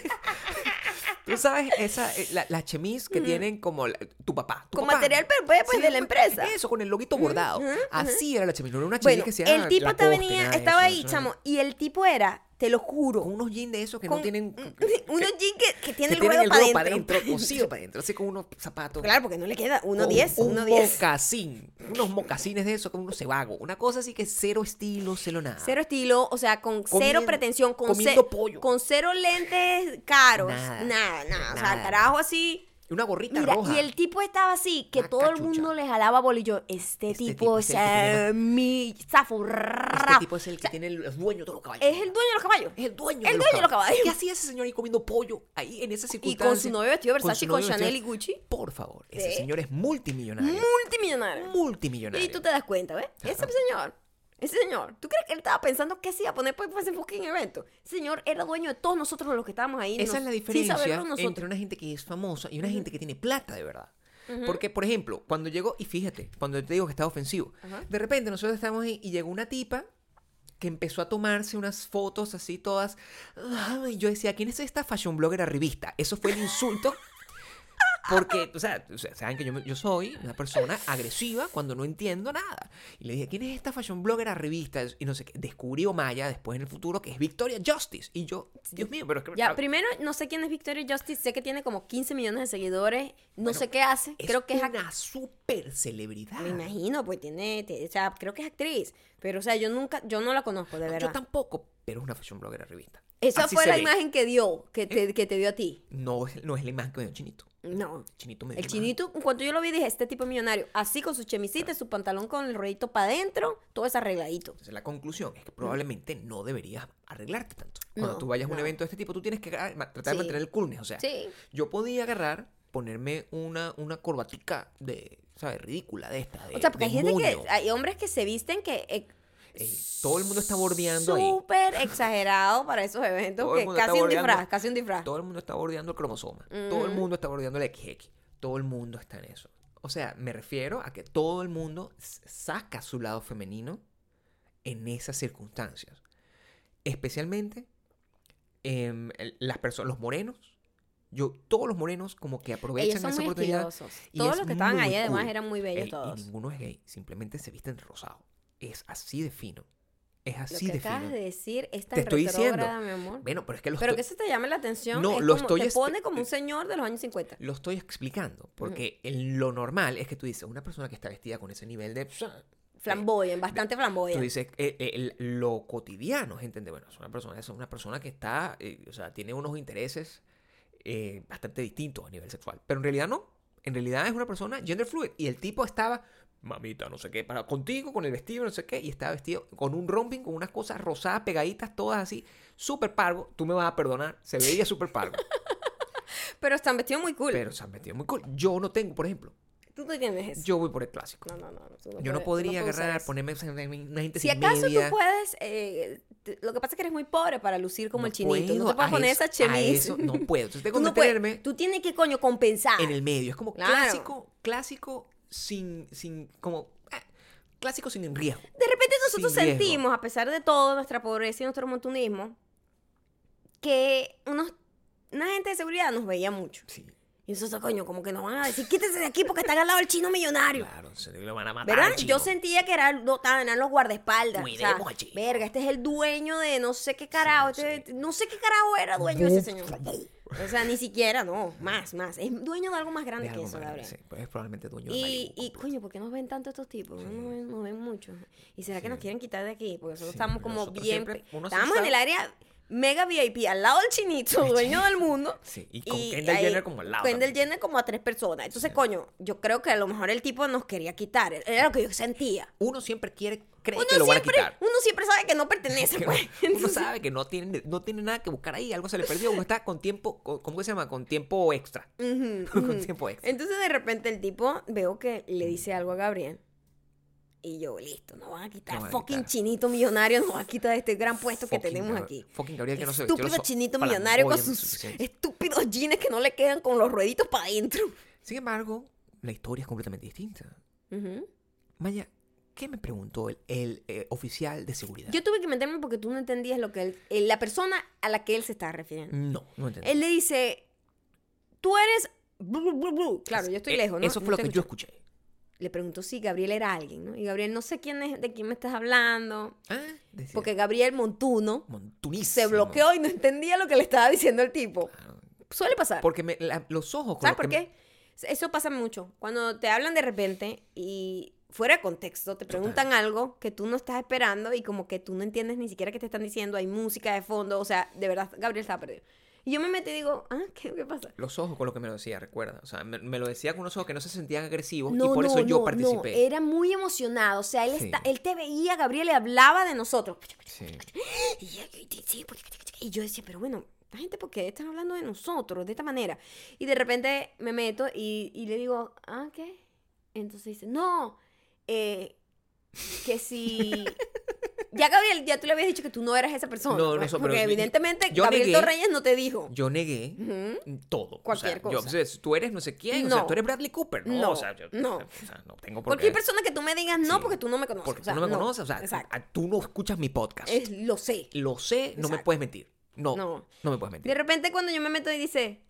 Tú sabes esa, eh, la, la chemise que tienen como la- tu papá. tu Con papá. material pues, pues, Sí, de la empresa. Eso, con el loguito bordado. Así era la chemise. No era una chemise Bueno, que sea el tipo Lacoste, venía, estaba eso, ahí, eso chamo, y el tipo era, te lo juro, Con unos jeans de esos que con no tienen. [laughs] unos jeans que, que que tienen ruedo el para ruedo para adentro. cosido [laughs] para adentro. Así con unos zapatos. Claro, porque no le queda con 1.10, un 1.10. mocasín. Unos mocasines de esos, como unos cebago. Una cosa así que cero estilo, cero nada. Cero estilo, o sea, con cero pretensión, con, comiendo ce- pollo. con cero lentes caros, Nada, nada, nada, O sea, carajo así, Una gorrita Mira, roja. y el tipo estaba así, que Una todo el mundo le jalaba bola y yo, este, Este tipo, o sea, mi zafo, Este tipo es el que tiene el, dueño de los caballos. Es el dueño de los caballos. Es el dueño, El de, los dueño de los caballos. ¿Qué hacía ese señor ahí comiendo pollo ahí en esa Y circunstancia? con su novio vestido Con Versace, con, novio Chanel y Gucci. Por favor, ese señor es multimillonario. Multimillonario. multimillonario. Y tú te das cuenta, ¿ves? Ese señor, ese señor, ¿tú crees que él estaba pensando qué se iba a poner para ese fucking evento? Señor era dueño de todos nosotros los que estábamos ahí. Esa nos- es la diferencia entre una gente que es famosa y una gente que tiene plata de verdad. Porque, por ejemplo, cuando llegó, y fíjate, cuando te digo que estaba ofensivo, de repente nosotros estábamos ahí y llegó una tipa que empezó a tomarse unas fotos así todas. Y yo decía, ¿quién es esta fashion blogger arribista? Eso fue el insulto. Porque, o sea, saben que yo, yo soy una persona agresiva cuando no entiendo nada. Y le dije, ¿quién es esta fashion blogger arribista? Y no sé qué. Descubrió Maya después en el futuro que es Victoria Justice. Y yo, Dios mío, pero es que. Ya, primero, no sé quién es Victoria Justice, sé que tiene como 15 millones de seguidores, no Bueno, sé qué hace, es creo que es una super celebridad. Me imagino, pues tiene, o sea, creo que es actriz, pero o sea, yo nunca, yo no la conozco, de Yo verdad. tampoco, pero es una fashion blogger arribista. Esa Así fue la ve. imagen que dio, que te, que te dio a ti. No, es- no es la imagen que me dio Chinito. No. Chinito me dio El chinito, en cuanto yo lo vi, dije, este tipo es millonario. Así con su chemisita, su pantalón con el ruedito para adentro, todo es arregladito. Entonces la conclusión es que probablemente no deberías arreglarte tanto. Cuando No, tú vayas a un no. evento de este tipo, tú tienes que agarrar- ma- tratar Sí. de mantener el coolness. O sea, Sí. yo podía agarrar, ponerme una, una corbatica de, ¿sabes? Ridícula de esta. De, O sea, porque de hay gente que, moño. hay hombres que se visten que... eh, Ey, todo el mundo está bordeando. Súper exagerado para esos eventos, Todo que casi un disfraz, casi un disfraz. Todo el mundo está bordeando el cromosoma. Todo el mundo está bordeando el XX. Todo el mundo está en eso. O sea, me refiero a que todo el mundo saca su lado femenino en esas circunstancias. Especialmente el- las personas, los morenos. Yo, todos los morenos como que aprovechan Ellos son esa muy oportunidad. y Todos es los que estaban ahí además cool. eran muy bellos Ey, todos. Y ninguno es gay, simplemente se visten rosado. Es así de fino. Es Lo así que de acabas fino. de decir es tan Te estoy diciendo. retrógrada, mi amor. Bueno, pero es que lo Pero estoy- que eso te llame la atención, No, es lo como, estoy te pone como un señor de los años 50. Lo estoy explicando, porque en lo normal es que tú dices, una persona que está vestida con ese nivel de... Flamboyant, bastante Tú flamboyant. dices, eh, eh, lo cotidiano, gente, bueno, es una persona, es una persona que está, eh, o sea, tiene unos intereses eh, bastante distintos a nivel sexual, pero en realidad no, en realidad es una persona gender fluid, y el tipo estaba, mamita, no sé qué, para contigo, con el vestido, no sé qué, y estaba vestido con un romping, con unas cosas rosadas, pegaditas, todas así, súper pargo, tú me vas a perdonar, se veía súper pargo, [laughs] Pero están vestidos muy cool. pero se han vestido muy cool. Yo no tengo, por ejemplo, Tú no tienes eso. yo voy por el clásico. No, no, no. tú Yo no podría agarrar, ponerme una gente Si sin acaso media. tú puedes, eh, lo que pasa es que eres muy pobre para lucir como el chinito. no te puedes poner eso- esa chemise. a eso no puedo. Entonces tengo Tú que no puedes. meterme Tú tienes que, coño, compensar. en el medio. Es como Claro. clásico, clásico sin, sin, como, eh, clásico sin riesgo. De repente nosotros Sin riesgo. sentimos, a pesar de todo, nuestra pobreza y nuestro montunismo, que unos, una gente de seguridad nos veía mucho. Sí, Y nosotros, coño, como que nos van a decir, quítese de aquí porque están al lado del chino millonario. claro, se lo van a matar. ¿Verdad? al chino. Yo sentía que era, no, eran los guardaespaldas. o sea, Cuidemos al chino. verga, este es el dueño de no sé qué carajo. Sí, este- no sé qué carajo era dueño de ese señor. [laughs] O sea, ni siquiera, no, más, más. Es dueño de algo más grande que eso, Gabriel. sí, pues es probablemente dueño de Y, y compa. coño, ¿por qué nos ven tanto estos tipos? No nos ven, nos ven mucho. ¿Y será que nos Sí. quieren quitar de aquí? Porque nosotros Sí, estamos como nosotros bien... siempre- sí Estábamos en el área mega VIP, al lado del chinito, dueño del mundo. [laughs] Sí, y con Kendall Jenner como al lado Kendall también. Jenner como a tres personas. Entonces, coño, yo creo que a lo mejor el tipo nos quería quitar. Era lo que yo sentía. Uno siempre quiere, cree Uno que lo van a siempre, quitar. uno siempre sabe que no pertenece, [laughs] pues. uno sabe que no tiene, no tiene nada que buscar ahí, algo se le perdió, uno está con tiempo, con- ¿cómo se llama? Con tiempo extra. [laughs] con tiempo extra. Entonces, de repente, el tipo, veo que le dice algo a Gabriel. Y yo, listo, nos van a quitar. A fucking quitar. chinito millonario, nos van a quitar este gran puesto que Fucking tenemos Gab- aquí. Fucking Gabriel que no se Estúpido lo chinito millonario con sus estúpidos jeans que no le quedan con los rueditos para adentro. Sin embargo, la historia es completamente distinta. Ujú. Maya, ¿qué me preguntó el, el, eh, oficial de seguridad? Yo tuve que meterme porque tú no entendías lo que él, eh, la persona a la que él se estaba refiriendo. No, no entendí. Él le dice, tú eres... blu, blu, blu, blu". Claro, yo estoy lejos, ¿no? Eso No fue lo estoy que yo escuché. Le preguntó si Gabriel era alguien, ¿no? Y Gabriel, no sé quién es, de quién me estás hablando. Ah, decía, Porque Gabriel Montuno montunísimo. se bloqueó y no entendía lo que le estaba diciendo el tipo. Claro. Suele pasar. Porque me- la- los ojos... ¿Sabes por me- qué? Eso pasa mucho. Cuando te hablan de repente y fuera de contexto te preguntan algo que tú no estás esperando y como que tú no entiendes ni siquiera qué te están diciendo, hay música de fondo, o sea, de verdad Gabriel estaba perdido. Y yo me metí y digo, ah, ¿qué, qué pasa? Los ojos con lo que me lo decía, recuerda. O sea, me, me lo decía con unos ojos que no se sentían agresivos No, y por no, eso yo no, participé. No, era muy emocionado. O sea, él, Sí. está, él te veía, Gabriel, le hablaba de nosotros. Sí. Y, yo- decía, pero bueno, la gente, ¿por qué están hablando de nosotros de esta manera? Y de repente me meto y, y le digo, ¿ah, qué? Entonces dice, no, eh, que si... Ya, Gabriel, ya tú le habías dicho que tú no eras esa persona. No, no pues, so- porque pero evidentemente yo Gabriel negué- Torreyes no te dijo. Yo negué todo. Cualquier o sea, yo- cosa. o sea, tú eres no sé quién. O No. sea, tú eres Bradley Cooper. No, No, o sea, yo no. o sea, no tengo por Cualquier qué. persona que tú me digas no Sí. porque tú no me conoces. Porque o sea, tú no me conoces. O sea, Exacto. tú no escuchas mi podcast. Es- lo sé. Lo sé, no me puedes mentir. No, No. no, me puedes mentir. De repente cuando yo me meto y dice,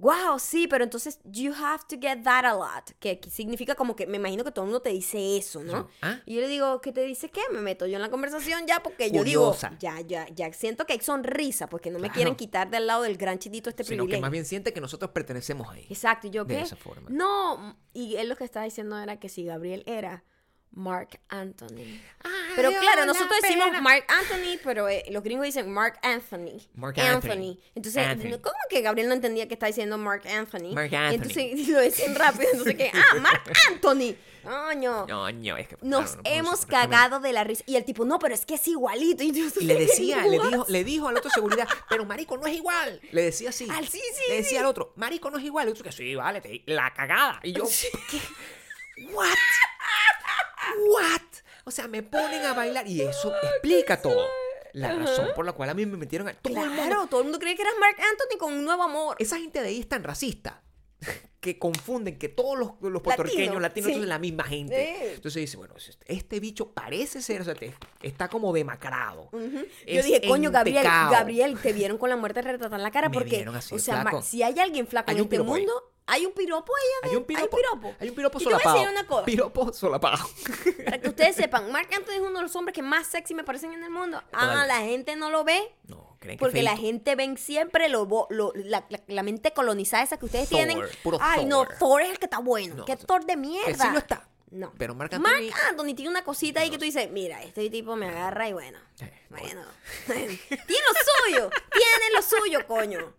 wow, sí, pero entonces you have to get that a lot, que significa como que me imagino que todo el mundo te dice eso, ¿no? ¿Ah? Y yo le digo, ¿qué te dice qué? Me meto yo en la conversación ya porque yo digo, ya, ya, ya siento que hay sonrisa porque no me quieren quitar del lado del gran chitito este Sino que privilegio. más bien siente que nosotros pertenecemos ahí. Exacto, y yo de qué? esa forma. No, y él lo que estaba diciendo era que si Gabriel era Mark Anthony. Ay, Pero claro, la nosotros decimos pena. Mark Anthony, pero eh, los gringos dicen Mark Anthony. Mark Anthony. Entonces, Anthony. ¿cómo que Gabriel no entendía que está diciendo Mark Anthony? Mark Anthony. Entonces [laughs] lo decían rápido, entonces que, ah, Mark [laughs] Anthony. Coño. No, no, es que. Nos claro, no puedo hemos cagado de la risa. Y el tipo, no, pero es que es igualito. Y, yo, Y le decía, le dijo, le dijo al otro seguridad, pero marico, no es igual. Le decía así. Al- sí, sí, Le decía sí. al otro, marico, no es igual. Y el otro que sí, vale, te- la cagada. Y yo, [laughs] ¿qué? What? What? O sea, me ponen a bailar y eso explica todo. La razón por la cual a mí me metieron a todo el mundo. Todo el mundo cree que eras Mark Anthony con un nuevo amor. Esa gente de ahí es tan racista que confunden que todos los, los puertorriqueños, Latino, latinos, sí. son la misma gente. Entonces dice, bueno, este bicho parece ser, o sea, te- está como demacrado. Yo dije, coño, Gabriel. Gabriel, te vieron con la muerte retratada en la cara [laughs] Me porque, así, o sea, si hay alguien flaco Hay en este ahí. mundo, hay un piropo ahí. Hay un piropo. Hay piropo. Hay un piropo Y te voy a solapado. decir una cosa. Piropo solapado. Para que ustedes sepan, Mark Anthony es uno de los hombres que más sexy me parecen en el mundo. Ah, Total. la gente no lo ve. No, creen que Porque la gente ven siempre lo, la, la- la mente colonizada esa que ustedes Thor, tienen. puro Ay, no, Thor. Es el que está bueno. No, ¿Qué o sea, Thor de mierda? sí lo está. No. Pero Marc Anthony- Anthony tiene una cosita ahí que tú dices, mira, este tipo me agarra y bueno. Eh, Bueno. [laughs] tiene lo suyo. Tiene lo suyo, coño.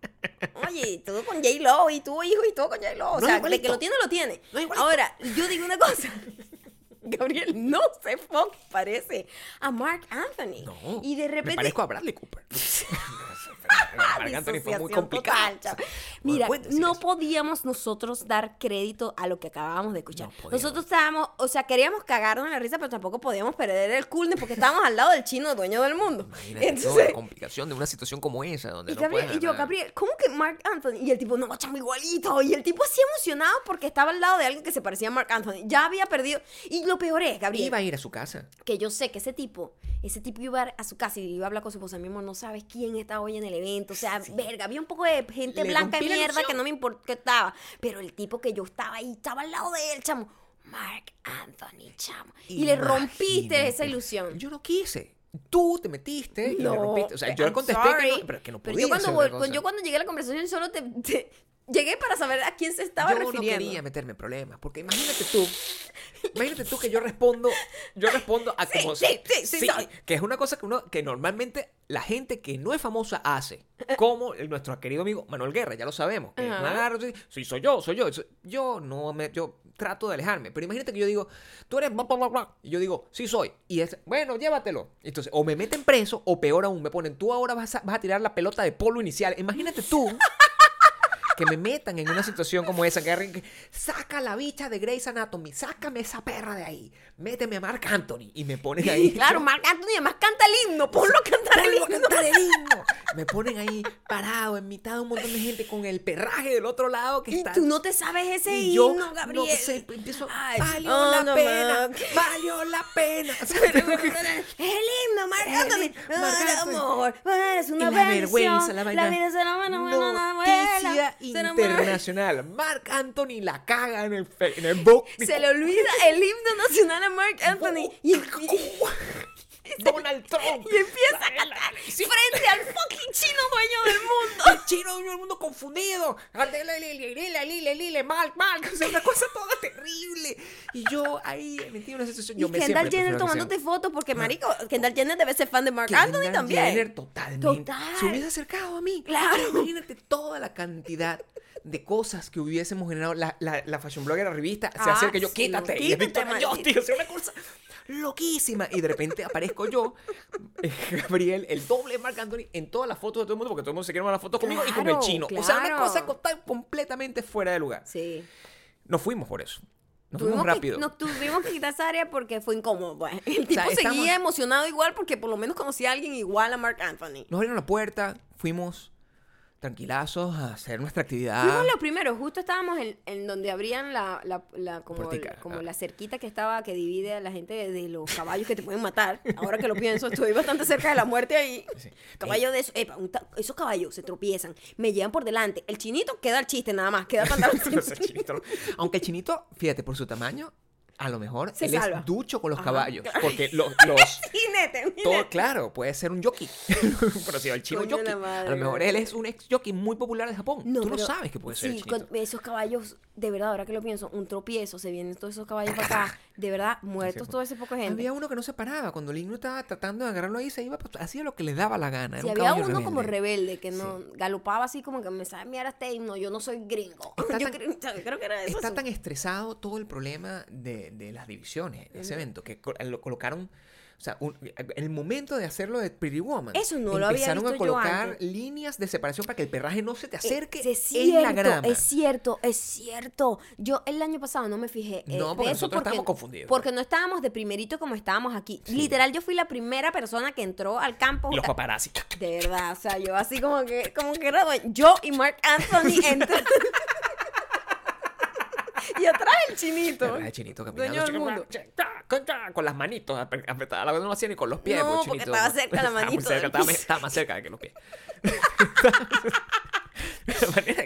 Oye, todo con J-Lo y tuvo hijos y todo con J-Lo. O No sea, de igualito. que lo tiene, lo tiene. No. Ahora, yo digo una cosa. [laughs] Gabriel no se fuck parece a Mark Anthony. No. Y de Me repente. parezco a Bradley Cooper. [laughs] Marc [laughs] Anthony fue muy complicado. total, Mira, no eso. podíamos nosotros dar crédito a lo que acabábamos de escuchar. No nosotros estábamos, o sea, queríamos cagarnos en la risa, pero tampoco podíamos perder el coolness porque estábamos al lado del chino dueño del mundo. Imagínate Entonces, la complicación de una situación como esa, donde y, no Gabriel, puedes y yo. Gabriel, ¿cómo que Mark Anthony? Y el tipo, no, chamo, igualito. Y el tipo así emocionado porque estaba al lado de alguien que se parecía a Mark Anthony. Ya había perdido. Y lo peor es, Gabriel, Iba a ir a su casa. que yo sé que ese tipo, ese tipo iba a su casa y iba a hablar con su esposa, mi amor, no sabes quién está hoy en el evento, o sea, verga, había un poco de gente Le blanca de mierda que no me importaba, pero el tipo que yo estaba ahí, estaba al lado de él, chamo, Mark Anthony, chamo, y le rompiste esa ilusión. Yo no quise. Tú te metiste y le rompiste. O sea, yo le contesté que sorry, no, pero que no pero podía yo cuando, otra cosa. yo cuando llegué a la conversación solo te, te- llegué para saber a quién se estaba yo no refiriendo. quería meterme en problemas, porque imagínate tú, imagínate tú que yo respondo, yo respondo a [laughs] como sí, sí, sí, que es una cosa que uno que normalmente la gente que no es famosa hace, como el- nuestro querido amigo Manuel Guerra, ya lo sabemos, que me agarro, sí, soy yo, soy yo, yo no me, yo trato de alejarme, pero imagínate que yo digo, tú eres bla bla bla, bla", y yo digo, sí soy, y es, bueno, llévatelo, entonces o me meten preso o peor aún me ponen, tú ahora vas a, vas a tirar la pelota de polo inicial, imagínate tú que me metan en una situación como esa, que saca la bicha de Grey's Anatomy, sácame esa perra de ahí, méteme a Mark Anthony y me ponen ahí. Claro, Mark Anthony además canta el himno, ponlo a cantar el himno. cantar el [laughs] himno. Me ponen ahí parado en mitad de un montón de gente con el perraje del otro lado que Y está. tú no te sabes ese y yo himno, Gabriel. no sé, empiezo, Ay, valió oh, la no, pena, Mark. valió la pena. [laughs] Es el himno, Marc El Anthony. himno, Marc Ay, Anthony. amor, es una Y la vergüenza, la vaina. vida será buena, buena, buena, internacional. Mark Anthony la caga en el, en el book. Se le olvida el himno nacional a Mark Anthony. Y, y- [laughs] Donald Trump. y empieza a cantar [laughs] frente al fucking chino dueño del [laughs] mundo. chino, todo el mundo confundido. Lile, lile, lile, mal, mal. O sea, una cosa toda terrible. Y yo ahí metí una sensación. Yo y me Kendall Jenner tomándote fotos porque, marico, Kendall Jenner debe ser fan de Mark Kendall Anthony también. Jenner, totalmente. Total. Se hubiese acercado a mí. Claro. Imagínate toda la cantidad de cosas que hubiésemos generado. La, la, la fashion blogger, la revista, se Ah, acerca y yo, sí, quítate. y es quítate, Victoria. Justice, o sea, una cosa loquísima. Y de repente aparezco yo, eh, Gabriel, el doble de Marc Anthony, en todas las fotos de todo el mundo, porque todo el mundo se quiere tomar las fotos conmigo y con el Claro, chino. O sea, una claro. cosa completamente fuera de lugar. Sí. Nos fuimos por eso. Nos Tuvimos fuimos que- rápido. nos tuvimos que quitar esa área porque fue incómodo. Pues. [laughs] El tipo sea, estamos- seguía emocionado igual porque por lo menos conocía a alguien igual a Mark Anthony. Nos abrieron la puerta, fuimos tranquilazos a hacer nuestra actividad. Fuimos los primeros, justo estábamos en, en donde abrían la, la, la- como, Puertica, como ah. la cerquita que estaba, que divide a la gente de, de los caballos que te pueden matar. Ahora que lo pienso, estoy bastante cerca de la muerte ahí. Sí. Caballo de esos, epa, ta- esos caballos se tropiezan, me llevan por delante. El chinito queda el chiste nada más, queda pantalón. [laughs] [laughs] Aunque el chinito, fíjate, por su tamaño, a lo mejor Se él salva. es ducho con los Ajá. caballos. Porque lo- [laughs] los. Jinete, todo, jinete. claro, puede ser un jockey. [laughs] Pero si el chino jockey. a lo mejor él es un ex jockey muy popular de Japón. Tú no sabes que puede ser sí, con esos caballos, de verdad, ahora que lo pienso, un tropiezo, se vienen todos esos caballos para acá, [laughs] de verdad, muertos todo ese poco de gente. Había uno que no se paraba. Cuando el Igno estaba tratando de agarrarlo ahí, se iba, pues, hacía lo que le daba la gana. Era Si un había uno como rebelde. que no galopaba así como que me sabe mirar este himno, yo no soy gringo. Está Yo tan- creo, creo que era eso. Está sí. tan estresado todo el problema de, de las divisiones de ese evento que lo colocaron. O sea, un- el momento de hacerlo de Pretty Woman, Eso no lo había empezaron a visto yo colocar antes. líneas de separación para que el perraje no se te Eh, acerque es en la cierto, grama. Es cierto, es cierto. Yo el año pasado no me fijé. eh, No, de porque eso nosotros estábamos confundidos. Porque no estábamos de primerito como estábamos aquí. Literal, yo fui la primera persona que entró al campo. Y los paparazzi. De verdad, o sea, yo así como que, como que era. Yo y Mark Anthony [laughs] entrando. [laughs] y atrás el chinito. Perraje chinito caminando. Dueño del mundo. Con, las manitos apre- apretadas. La no lo hacía ni con los pies. No, porque chinito. estaba cerca la [laughs] Estaba manito cerca, del estaba, estaba más cerca que los pies. [laughs]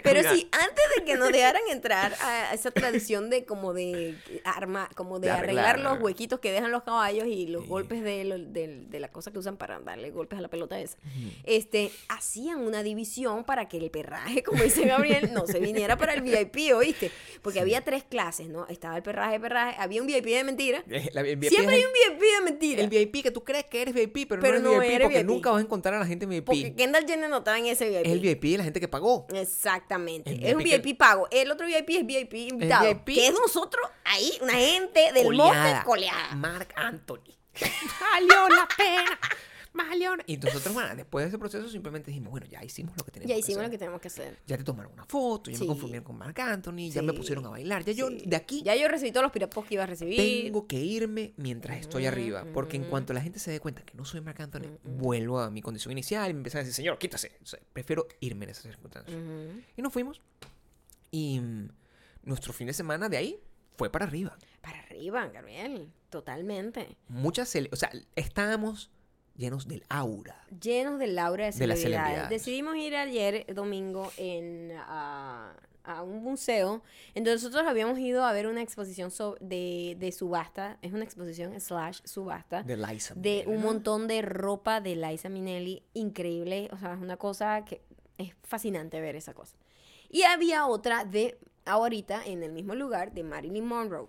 Pero sí, antes de que nos dejaran entrar a esa tradición de como de arma, como de, De arreglar, arreglar. los huequitos que dejan los caballos y los Sí. golpes de, lo- de- de la cosa que usan para darle golpes a la pelota esa, este, hacían una división para que el perraje, como dice Gabriel, no se viniera para el VIP, ¿oíste? Porque había tres clases, ¿no? Estaba el perraje, perraje, había un VIP de mentira. Eh, la- el VIP Siempre hay el- un VIP de mentira. El VIP que tú crees que eres VIP, pero, Pero no no eres VIP eres porque VIP. nunca vas a encontrar a la gente VIP. porque Kendall Jenner no estaba en ese VIP. Es el VIP de la gente que pagó. Exactamente. El es un VIP que- pago. El otro VIP es VIP invitado. VIP que es nosotros ahí, una gente del monte coleada. Mark Anthony. [laughs] Valió la pena. Valió la- Y nosotros, bueno, después de ese proceso simplemente dijimos, bueno, ya hicimos lo que teníamos Ya que hicimos lo hacer. que tenemos que hacer. Ya te tomaron una foto, ya Sí. me confundieron con Mark Anthony, ya me pusieron a bailar. Ya yo, de aquí, Ya yo recibí todos los pirapos que iba a recibir. tengo que irme mientras estoy arriba. Porque en cuanto la gente se dé cuenta que no soy Marc Anthony, vuelvo a mi condición inicial y me empiezan a decir, señor, quítase. O sea, prefiero irme en esas circunstancias. Y nos fuimos. Y mm, nuestro fin de semana de ahí fue para arriba. Para arriba, Gabriel. Totalmente. Muchas, o sea, estábamos llenos del aura. Llenos del aura de De las celebridades. celebridades. Decidimos ir ayer, domingo, en, a, a un museo. Entonces nosotros habíamos ido a ver una exposición so- de, de subasta. Es una exposición slash subasta. De Liza. de un montón de ropa de Liza Minnelli, increíble, o sea, es una cosa que es fascinante ver esa cosa. Y había otra de ahorita en el mismo lugar de Marilyn Monroe.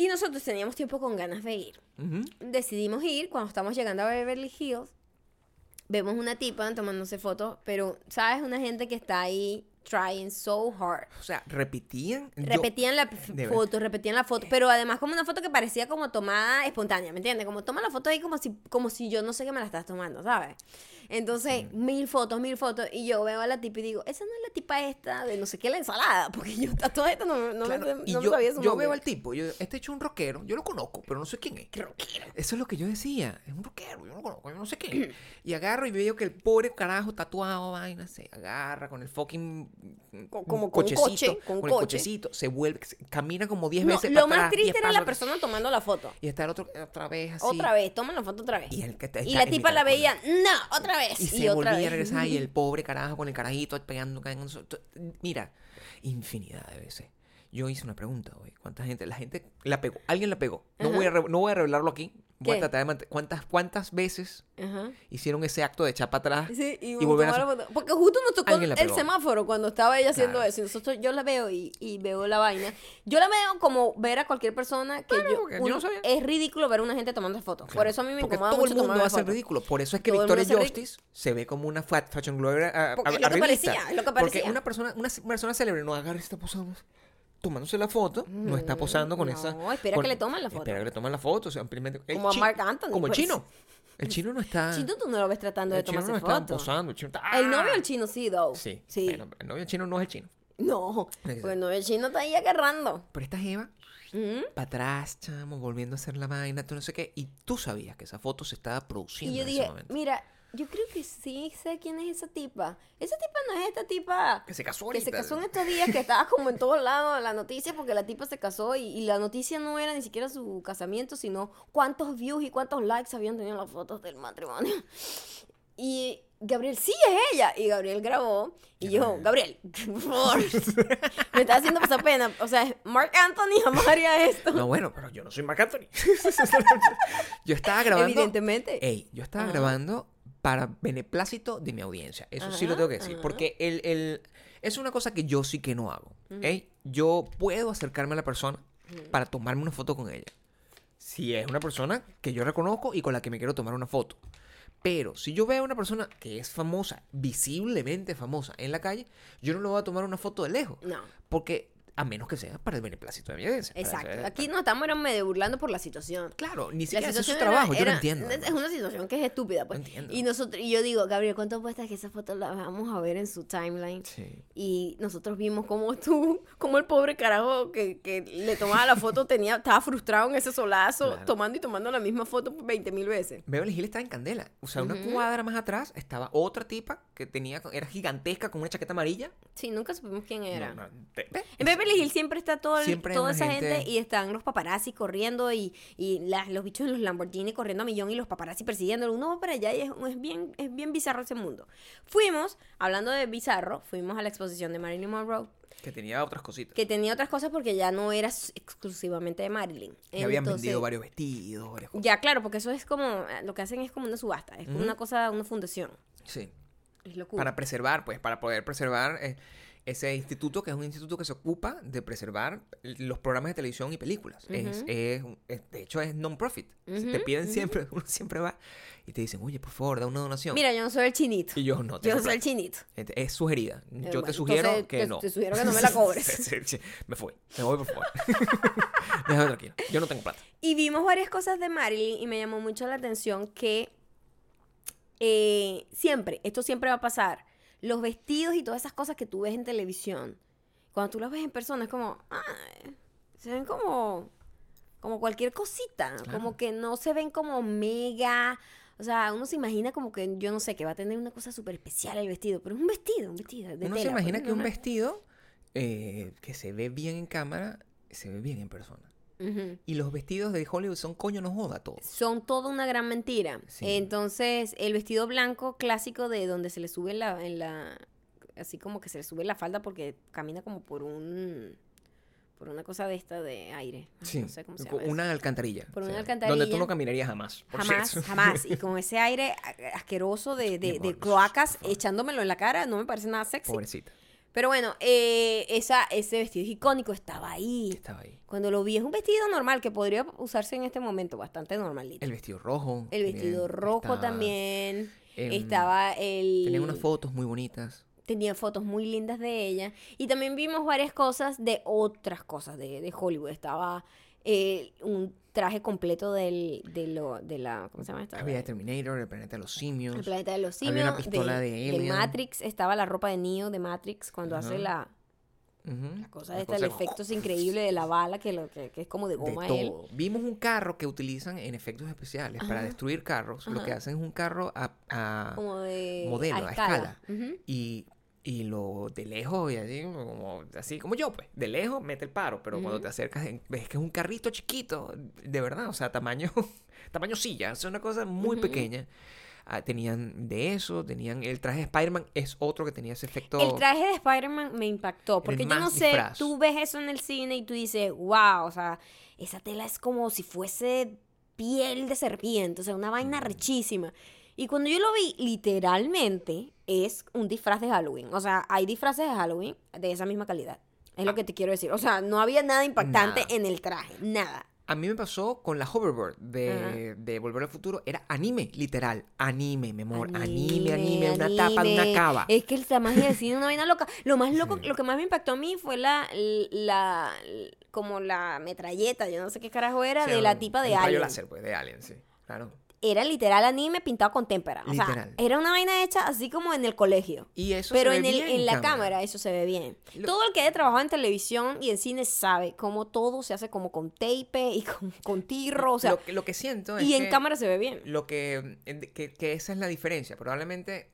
Y nosotros teníamos tiempo con ganas de ir. Ujú. Decidimos ir cuando estamos llegando a Beverly Hills. Vemos una tipa tomándose fotos, pero sabes, una gente que está ahí trying so hard. O sea, repetían. yo- Repetían la de foto, repetían la foto, pero además como una foto que parecía como tomada espontánea, ¿me entiendes? Como toma la foto ahí como si, como si yo no sé que me la estás tomando, ¿sabes? Entonces, Mm. mil fotos, mil fotos, y yo veo a la tipa y digo, esa no es la tipa esta de no sé qué, la ensalada, [laughs] porque yo a toda esta no, no Claro, me, y no me yo, sabía su yo nombre. veo al tipo, yo, este hecho un rockero, yo lo conozco, pero no sé quién es. Rockero. Eso es lo que yo decía, es un rockero, yo no lo conozco, yo no sé qué. y agarro y veo que el pobre carajo tatuado, vaina, se agarra con el fucking Co- como con coche, con el coche. cochecito, se vuelve, se- camina como 10 No, veces lo más atrás, triste 10 era la persona tomando la foto. Y está el otro otra vez así. Otra vez, toma la foto otra vez. Y, el que está- Y la tipa la veía, no, otra vez. Y, Y, se otra volvía vez. a regresar y el pobre carajo con el carajito pegando. Mira, infinidad de veces. Yo hice una pregunta hoy. ¿Cuánta gente? La gente la pegó. Alguien la pegó. No, Ajá. voy, a, no voy a revelarlo aquí Voy a ¿Qué? tratar de mant- ¿Cuántas, ¿Cuántas veces Ajá. hicieron ese acto de echar para atrás? Sí, y, Y volver a la. Porque justo nos tocó el semáforo cuando estaba ella haciendo Claro. eso. Y nosotros, yo la veo y, y veo la vaina. Yo la veo como ver a cualquier persona que yo, porque yo uno- no sabía. es ridículo ver a una gente tomando fotos. Por Claro, eso a mí me Porque incomoda todo mucho el mundo hace el fotos. ridículo. Por eso es que Todo Victoria Justice se ve como una fashion blogger ah, Porque ah, es lo que parecía, lo que Porque parecía. una persona, una persona célebre no agarra y está posando, tomándose la foto, no está posando con no, esa... espera con- que le tomen la foto. Espera que le tomen la foto. o sea, simplemente- el Como a Marc Anthony, Como el pues. chino. El chino no está... Chino, tú no lo ves tratando de el chino tomarse no está fotos. posando. El, chino está- El novio ¡Ah! del chino sí, though. Sí. Sí. El novio chino no es el chino. No, Exacto. pues el novio del chino está ahí agarrando. Pero esta Eva, Ujú. para atrás, chamo, volviendo a hacer la vaina, tú no sé qué. Y tú sabías que esa foto se estaba produciendo Y yo en dije, ese momento. mira, yo creo que sí sé quién es esa tipa. Esa tipa no es esta tipa Que se casó que se casó en estos días, que estaba como en todos lados en la noticia porque la tipa se casó y, y la noticia no era ni siquiera su casamiento, sino cuántos views y cuántos likes habían tenido las fotos del matrimonio. Y Gabriel, sí es ella. Y Gabriel grabó. Y yo, Gabriel, por favor. [laughs] Me está haciendo pasar pena. O sea, Mark Anthony [laughs] jamás haría esto. No, bueno, pero yo no soy Marc Anthony. [laughs] yo estaba grabando. Evidentemente. Ey, yo estaba Ajá. grabando para beneplácito de mi audiencia. Eso sí lo tengo que decir. ajá. Porque el, el- es una cosa que yo sí que no hago. Yo puedo acercarme a la persona para tomarme una foto con ella. Si es una persona que yo reconozco y con la que me quiero tomar una foto. Pero si yo veo a una persona que es famosa, visiblemente famosa en la calle, yo no le voy a tomar una foto de lejos. No. Porque, a menos que sea para el beneplácito de mi audiencia. para- Exacto. para- Aquí nos estamos era medio burlando por la situación. Claro, ni siquiera hace su trabajo, era- yo lo entiendo. Es una situación que es estúpida, pues. Entiendo. Y nosotros, y yo digo, Gabriel, ¿cuánto apuestas que esa foto la vamos a ver en su timeline? Sí. Y nosotros vimos cómo tú, como el pobre carajo que, que le tomaba la foto tenía, estaba frustrado en ese solazo, Claro. tomando y tomando la misma foto 20 mil veces. Beverly Hills estaba en candela. O sea, una cuadra más atrás estaba otra tipa que tenía, era gigantesca con una chaqueta amarilla. Sí, nunca supimos quién era. No, no, te-. En Beverly Hills siempre está todo el- Siempre toda esa gente, gente- y están los paparazzi corriendo y, y las- los bichos en los Lamborghini corriendo a millón y los paparazzi persiguiéndolo. Uno va para allá y es, es bien, es bien bizarro ese mundo. Fuimos, hablando de bizarro, fuimos a la exposición de Marilyn Monroe, Que tenía otras cositas. que tenía otras cosas porque ya no era exclusivamente de Marilyn. Que habían vendido varios vestidos, varias cosas. Ya, claro, porque eso es como, lo que hacen es como una subasta, es como una cosa, una fundación. Sí. Es locura. Para preservar, pues, para poder preservar eh, ese instituto, que es un instituto que se ocupa de preservar los programas de televisión y películas. es, Ujú. es un- es- de hecho, es non-profit. Te piden siempre, [laughs] uno siempre va y te dicen, oye, por favor, da una donación. Mira, yo no soy el chinito. y yo no Yo tengo soy el chinito. Es sugerida. Yo bueno, te sugiero entonces que te- no. te sugiero que no me la [laughs] cobres. Sí, sí, sí. Me fui. Me voy, por favor. [laughs] Déjame tranquilo. Yo no tengo plata. Y vimos varias cosas de Marilyn y me llamó mucho la atención que eh, siempre, esto siempre va a pasar, los vestidos y todas esas cosas que tú ves en televisión, cuando tú las ves en persona es como, ay, se ven como, como cualquier cosita, Claro. como que no se ven como mega, o sea, uno se imagina como que, yo no sé, que va a tener una cosa súper especial el vestido, pero es un vestido, un vestido de Uno se tela, imagina pues, que un vestido eh, que se ve bien en cámara, se ve bien en persona. Y los vestidos de Hollywood son coño no joda todos. son toda una gran mentira. Sí. Entonces, el vestido blanco clásico de donde se le sube la, en la, así como que se le sube la falda porque camina como por un, por una cosa de esta de aire. Sí, No sé cómo se llama. eso. una alcantarilla. Por una Donde alcantarilla. tú no caminarías jamás. por Jamás, cierto. [laughs] jamás. [laughs] Y con ese aire asqueroso de, de, de cloacas echándomelo en la cara, no me parece nada sexy. Pobrecita. Pero bueno, eh, esa, ese vestido icónico estaba ahí. Estaba ahí. Cuando lo vi, es un vestido normal que podría usarse en este momento, bastante normalito. El vestido rojo. El vestido también rojo estaba- también. estaba el... Tenía unas fotos muy bonitas. Tenía fotos muy lindas de ella. Y también vimos varias cosas de otras cosas de, de Hollywood. Estaba eh, un traje completo del, de, lo, de la... ¿Cómo se llama esta? Había Terminator, el planeta de los simios. El planeta de los Había simios. una pistola de Alien. Matrix. Estaba la ropa de Neo de Matrix cuando hace la, la cosa La esta, el efecto es increíble de la bala que, lo, que, que es como de de goma él. todo. Vimos un carro que utilizan en efectos especiales para destruir carros. Lo que hacen es un carro a, a- Como de... modelo, a escala. Y, y lo de lejos y así como, así como yo, pues. De lejos mete el paro, pero cuando te acercas ves que es un carrito chiquito, de verdad, o sea, tamaño, [laughs] tamaño silla, es una cosa muy pequeña. Ah, tenían de eso, tenían el traje de Spider-Man, es otro que tenía ese efecto. El traje de Spider-Man me impactó, porque yo no sé, disfraz. tú ves eso en el cine y tú dices, wow, o sea, esa tela es como si fuese piel de serpiente, o sea, una vaina rechísima. Y cuando yo lo vi, literalmente es un disfraz de Halloween. O sea, hay disfraces de Halloween de esa misma calidad. Es lo que te quiero decir. O sea, no había nada impactante Nada. en el traje. Nada. A mí me pasó con la hoverboard de, de Volver al Futuro. Era anime, literal. Anime, mi amor. Anime, anime. Una tapa de una cava. Es que el tamaño del cine es una vaina loca. Lo más loco, Sí. lo que más me impactó a mí fue la, la, como la metralleta, yo no sé qué carajo era, de la tipa de un rayo Alien. láser, pues, de Alien, sí. Claro. Era literal anime pintado con témpera. O sea, era una vaina hecha así como en el colegio. Y eso Pero se ve en, el, bien en la cámara. eso se ve bien. Lo- Todo el que haya trabajado en televisión y en cine sabe cómo todo se hace como con tape y [laughs] con, con tirro, o sea, lo, que- lo que siento es y en que cámara se ve bien. lo que, que, que esa es la diferencia. Probablemente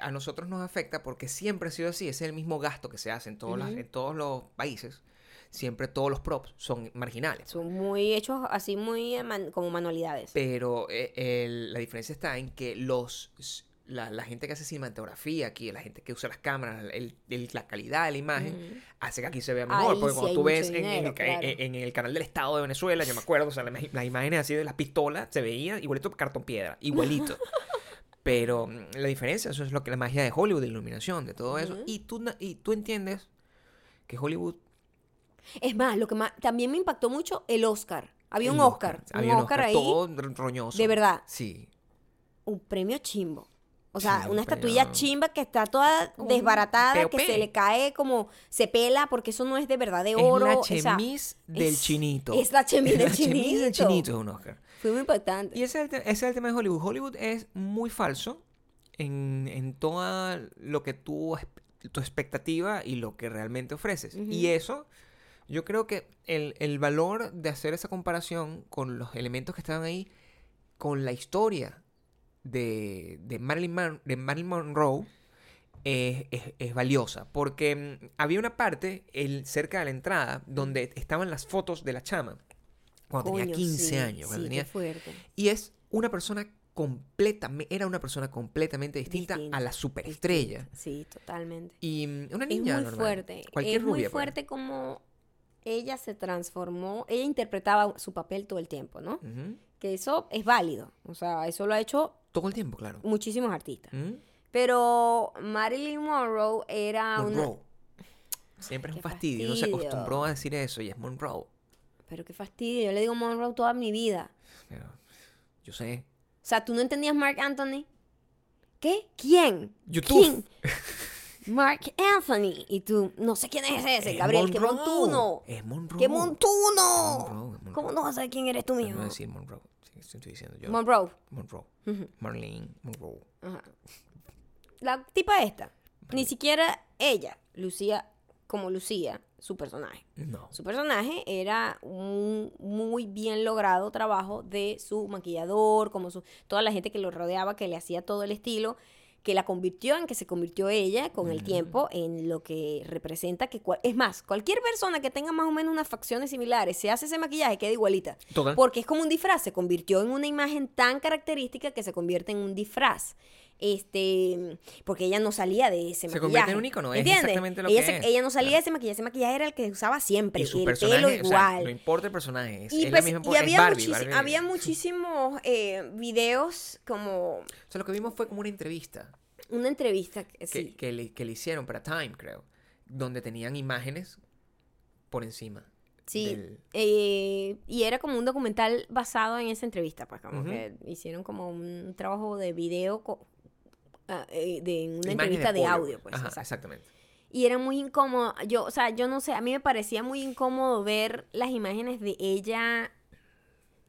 a nosotros nos afecta porque siempre ha sido así. Ese es el mismo gasto que se hace en todos, las- Ujú. en todos los países. Siempre todos los props son marginales. Son muy hechos así, muy man- como manualidades. Pero eh, el- la diferencia está en que los la, la gente que hace cinematografía aquí, la gente que usa las cámaras, el- el- la calidad de la imagen, Ujú. hace que aquí se vea mejor. Ahí porque sí cuando tú ves en, el, ca- claro. en- en el canal del Estado de Venezuela, yo me acuerdo, o sea, las imágenes así de las pistolas se veía igualito cartón piedra, [laughs] igualito. Pero mm, la diferencia, eso es lo que la magia de Hollywood, de iluminación, de todo eso. Y tú, y tú entiendes que Hollywood Es más, lo que más también me impactó mucho el Oscar. Había un Oscar, había un Oscar ahí, todo ro- roñoso. de verdad, Sí. un premio chimbo. O sea, Sí, una un estatuilla premio- chimba que está toda desbaratada, que se le cae como se pela porque eso no es de verdad de Es oro. la o sea, chemise del es- chinito. es la chemise Es del la chemise del chinito. chinito es un Oscar. Fue muy impactante. Y ese es, el, te- ese es el tema de Hollywood. Hollywood es muy falso en, en todo lo que tú, tu expectativa y lo que realmente ofreces. Y eso, yo creo que el, el valor de hacer esa comparación con los elementos que estaban ahí, con la historia de, de, Marilyn, de Marilyn Monroe, es, es- es valiosa. Porque mm, había una parte el, cerca de la entrada donde estaban las fotos de la chama. Cuando tenía Coño, 15 sí, años. Sí, tenía qué fuerte. y es una persona completamente, era una persona completamente distinta, Distinta, a la superestrella. Distinta. Sí, totalmente. Y mm, una Es niña muy normal. fuerte. Cualquier es muy rubia, pues. fuerte como ella se transformó. Ella interpretaba su papel todo el tiempo, ¿no? Que eso es válido. O sea, eso lo ha hecho Todo el tiempo, claro. muchísimos artistas. Pero Marilyn Monroe era una... Monroe. Siempre es un fastidio. Uno se fastidio. acostumbró a decir eso y es Monroe. Pero qué fastidio. Yo le digo Monroe toda mi vida. Pero yo sé. O sea, ¿tú no entendías Mark Anthony? ¿Qué? ¿Quién? YouTube. ¿Quién? [laughs] Mark Anthony. Y tú, no sé quién es ese, Es Gabriel. ¡Qué Monroe. montuno! Es Monroe. ¡Qué montuno! Monroe, es Monroe. ¿Cómo no vas a saber quién eres tú, No a decir Monroe. Sí, estoy diciendo yo. Monroe. Monroe. Ujú. Marlene Monroe. Ajá. La tipa esta, ni siquiera ella lucía como lucía su personaje. No. Su personaje era un muy bien logrado trabajo de su maquillador, como su, toda la gente que lo rodeaba, que le hacía todo el estilo, que la convirtió en que se convirtió ella con el tiempo en lo que representa que cual- es más, cualquier persona que tenga más o menos unas facciones similares, se hace ese maquillaje queda igualita, Total. porque es como un disfraz, se convirtió en una imagen tan característica que se convierte en un disfraz. Este, porque ella no salía de ese Se maquillaje. convierte en un ícono, es ¿entiendes? exactamente lo ella que se- es. Ella no salía Claro. de ese maquillaje, ese maquillaje era el que usaba siempre, Y su el personaje, pelo o sea, igual. no importa el personaje, es, Y, es pues, la misma y po- es había, Barbie, muchis- Barbie. había muchísimos eh, videos como O sea, lo que vimos fue como una entrevista una entrevista que, que, sí, que le, que le hicieron para Time, creo, donde tenían imágenes por encima. sí, del- eh, y era como un documental basado en esa entrevista, pues como que hicieron como un trabajo de video co- ah, eh, de una entrevista de, audio, pues. Ajá, exacto. exactamente. Y era muy incómodo. Yo, o sea, yo no sé, a mí me parecía muy incómodo ver las imágenes de ella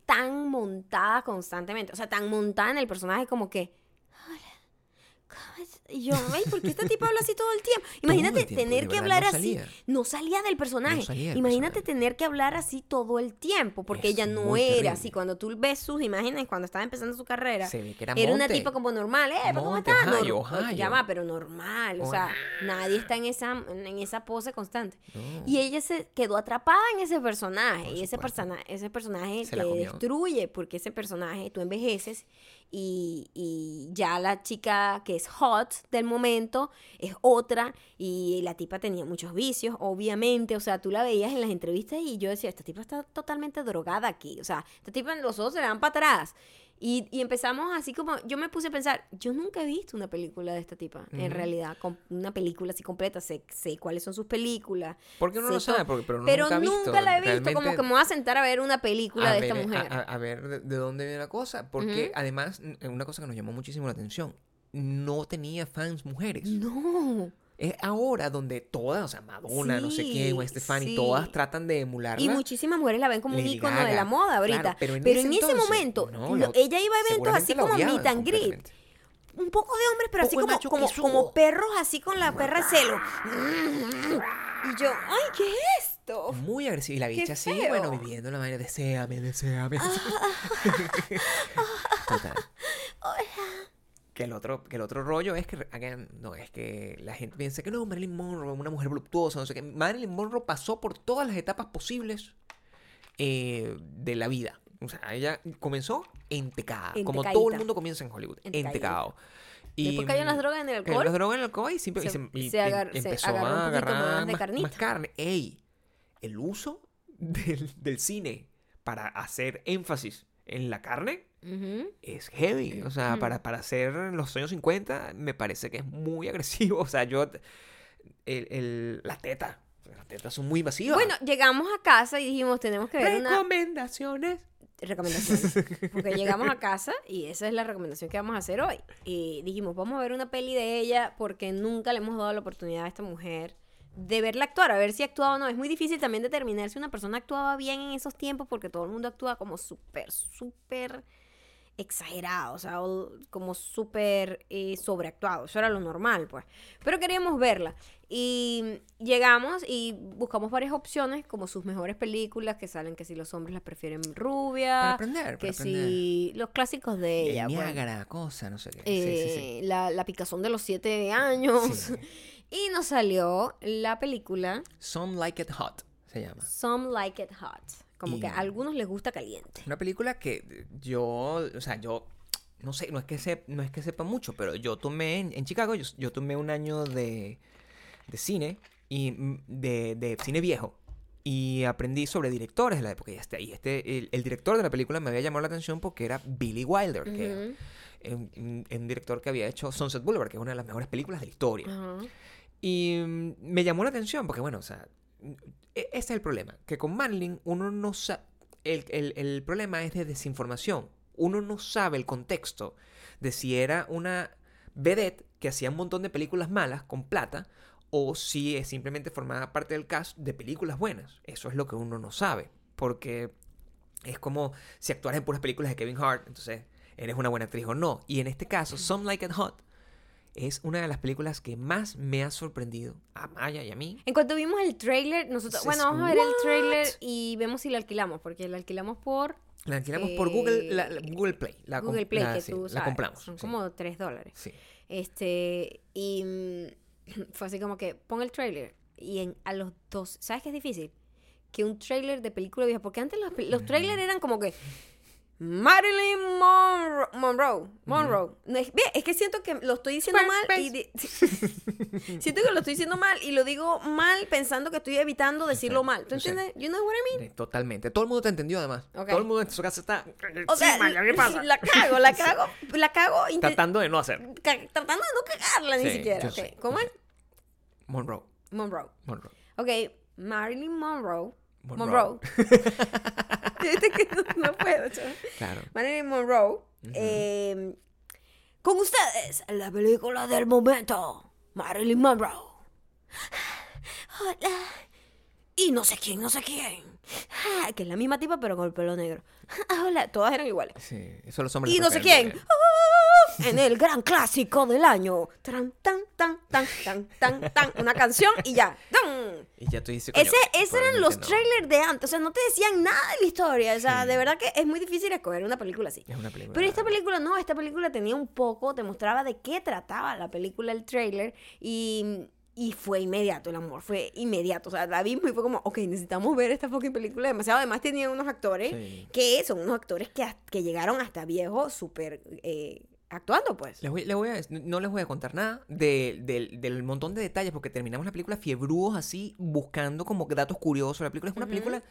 tan montada constantemente. O sea, tan montada en el personaje como que. Hola. ¿cómo es?". Y yo, ay, ¿por qué este tipo habla así todo el tiempo? Imagínate el tiempo, tener que hablar no así. No salía del personaje. No salía del Imagínate personaje. tener que hablar así todo el tiempo, porque Es ella no era terrible. así. Cuando tú ves sus imágenes cuando estaba empezando su carrera, Se ve que era era una tipa como normal, ¿eh? ¿Cómo estás? Ohio, Ohio. Ya va, pero normal. O sea, Ohio. nadie está en esa, en esa pose constante. No. Y ella se quedó atrapada en ese personaje. Por y ese, persona, ese personaje Se te destruye porque ese personaje tú envejeces y, y ya la chica que es hot del momento, es otra, y la tipa tenía muchos vicios, obviamente, o sea, tú la veías en las entrevistas y yo decía, esta tipa está totalmente drogada aquí, o sea, esta tipa en los ojos se le dan para atrás. Y, y empezamos así como, yo me puse a pensar, yo nunca he visto una película de esta tipa, en Ujú. realidad, com- una película así completa, sé, sé cuáles son sus películas. Porque uno lo sabe, porque, pero, pero nunca, nunca, visto, la he visto, como que me voy a sentar a ver una película a de ver, esta a- mujer. A, a ver de, de dónde viene la cosa. Porque Ujú. además, n- una cosa que nos llamó muchísimo la atención, no tenía fans mujeres. no. Es ahora donde todas, o sea, Madonna, no sé quién, o Stefani, sí. todas tratan de emularla. Y muchísimas mujeres la ven como un icono de la moda ahorita. claro, pero pero en en, ese momento, no, lo- la- ella iba a eventos así como meet and greet. Un poco de hombres, pero así como, como, como perros, así con la perra celo. Y yo, ay, ¿qué es esto? Muy agresiva. Y la bicha así, bueno, viviendo la manera, deséame, deséame. [laughs] Total. [laughs] Que el, otro, que el otro rollo es que, again, no, es que la gente piensa que no, Marilyn Monroe, una mujer voluptuosa, no sé qué. Marilyn Monroe pasó por todas las etapas posibles eh, de la vida. O sea, ella comenzó entecada, como todo el mundo comienza en Hollywood, Entecadita. entecado. Después cayó en las drogas en el en alcohol. las drogas en el alcohol y, y Se- se, y- se y agar- se empezó un a agarrar más de más, carnita. más carne. Ey, el uso [laughs] del, del cine para hacer énfasis en la carne Es heavy. O sea, Mm. para, para hacer los años 50 me parece que es muy agresivo. O sea, yo... El, el- la teta. Las tetas son muy invasivas. Bueno, llegamos a casa y dijimos, tenemos que ver una recomendaciones. [laughs] Porque llegamos a casa y esa es la recomendación que vamos a hacer hoy. Y dijimos, vamos a ver una peli de ella porque nunca le hemos dado la oportunidad a esta mujer de verla actuar, a ver si actuaba o no. Es muy difícil también determinar si una persona actuaba bien en esos tiempos porque todo el mundo actúa como súper, súper exagerado, o sea, como súper eh, sobreactuado. Eso era lo normal, pues. Pero queríamos verla. Y llegamos y buscamos varias opciones, como sus mejores películas, que salen que si los hombres las prefieren Para rubia, aprender, que para aprender. si los clásicos de El ella. pues. Cosa, no sé qué. Eh, sí, sí, La, la picazón de los siete años. sí. Sí. [laughs] Y nos salió la película Some Like It Hot se llama. Some Like It Hot. Como Y- que a algunos les gusta caliente. Una película que yo, o sea, yo no sé, no es que, se, no es que sepa mucho, pero yo tomé en, en Chicago, yo, yo tomé un año de, de cine y mm, de, de cine viejo y aprendí sobre directores de la época y este, y este el, el director de la película me había llamado la atención porque era Billy Wilder, que es un, director que había hecho Sunset Boulevard, que es una de las mejores películas de la historia. Ajá. Y mm, me llamó la atención porque, bueno, o sea, ese es el problema. Que con Marilyn uno no sabe... El, el- el problema es de desinformación. Uno no sabe el contexto de si era una vedette que hacía un montón de películas malas con plata o si es simplemente formaba parte del cast de películas buenas. Eso es lo que uno no sabe. Porque es como si actuaras en puras películas de Kevin Hart, entonces eres una buena actriz o no. Y en este caso, Some Like It Hot es una de las películas que más me ha sorprendido a Maya y a mí. En cuanto vimos el trailer, nosotros, bueno, vamos a ver el trailer y vemos si la alquilamos, porque la alquilamos por La alquilamos por Google, la- la- Eh, Google Play. La, Google Play, la- que sí, tú la sabes, compramos. son sí, como 3 dólares. sí. Este, y mm, [clears throat] fue así como que pon el trailer y en, a los dos, ¿sabes qué es difícil? Que un trailer de película vieja, porque antes los, los trailers eran como que Marilyn Monroe, Monroe, Monroe. No, es, es que siento que lo estoy diciendo mal y di- [laughs] siento que lo estoy diciendo mal y lo digo mal pensando que estoy evitando decirlo mal. ¿Tú entiendes? You know what I mean? Totalmente. Todo el mundo te entendió además. Todo el mundo en su casa está. O sea, sí, Maya, ¿qué [laughs] pasa? la cago, la [laughs] cago, la cago Tratando de no hacer. tratando de no cagarla ni siquiera. ¿Cómo es? Monroe. Monroe. Monroe. Ok, Marilyn Monroe. Monroe. Monroe. [laughs] Que no, no puedo. chaval. Claro. Marilyn Monroe. eh, con ustedes, la película del momento. Marilyn Monroe. Hola. Y no sé quién, no sé quién. Ah, Que es la misma tipa, pero con el pelo negro. Ah, Hola, todas eran iguales. Sí, eso los hombres. Y no sé quién. también. En el gran clásico del año. Tan, tan, tan, tan, tan, tan, tan. Una canción y ya. ¡Tan! Y ya tú dices. Ese, esos eran los no. trailers de antes. O sea, no te decían nada de la historia. O sea, de verdad que es muy difícil escoger una película así. Es una película. Pero esta película no, esta película tenía un poco, te mostraba de qué trataba la película, el trailer, y, y fue inmediato el amor, fue inmediato. O sea, la vimos y fue como, ok, necesitamos ver esta fucking película demasiado. Además, tenía unos actores Sí. que son unos actores que, que llegaron hasta viejos, súper eh, actuando, pues. Les voy- les voy a- no les voy a contar nada de- del- del montón de detalles porque terminamos la película fiebrúos así buscando como datos curiosos. La película es una película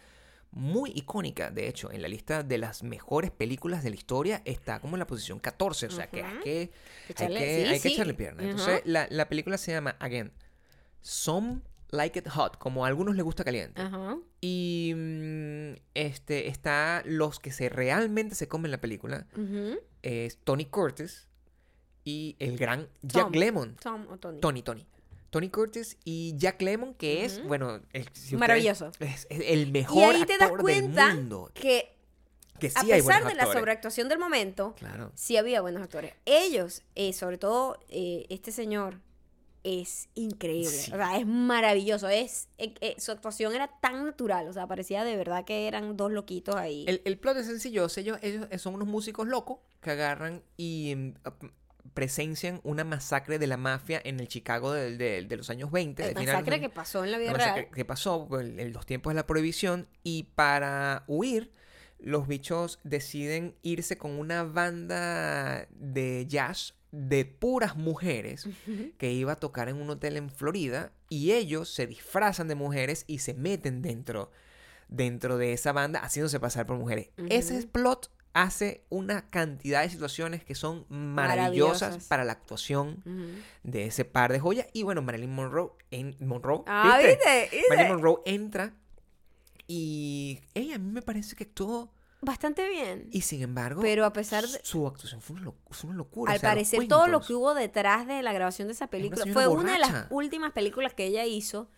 muy icónica, de hecho, en la lista de las mejores películas de la historia está como en la posición 14, o sea que hay que, hay Echarle- que, sí, hay que echarle pierna. Entonces la, la película se llama, again, Some Like It Hot, como a algunos les gusta caliente. Y mm, este está los que se realmente se comen la película. Es Tony Curtis y el gran Jack Tom. Lemmon. Tom o Tony. Tony, Tony. Tony Curtis y Jack Lemmon, que es, bueno, el, si Maravilloso. Es, es el Y mejor ahí te das actor cuenta del mundo. que Que sí a pesar de la sobreactuación del momento, Claro. sí había buenos actores. Ellos, eh, sobre todo eh, este señor, es increíble. Sí. O sea, es maravilloso. Es, eh, eh, su actuación era tan natural. O sea, parecía de verdad que eran dos loquitos ahí. El, el plot es sencillo. Ellos, ellos son unos músicos locos que agarran y ap- presencian una masacre de la mafia en el Chicago de, de- de los años 20. El de finales de los masacre años- que pasó en la vida la real. que pasó en los tiempos de la prohibición y para huir los bichos deciden irse con una banda de jazz de puras mujeres que iba a tocar en un hotel en Florida y ellos se disfrazan de mujeres y se meten dentro dentro de esa banda haciéndose pasar por mujeres. Ese plot hace una cantidad de situaciones que son maravillosas, Maravillosas. para la actuación de ese par de joyas. Y bueno, Marilyn Monroe, en, Monroe Ah, ¿viste? ¿Viste? Marilyn Monroe entra y ella a mí me parece que actuó Bastante bien. y sin embargo Pero a pesar de... su actuación fue una, lo- fue una locura. Al o sea, los parecer todo lo que hubo detrás de la grabación de esa película fue una de las últimas películas que ella hizo.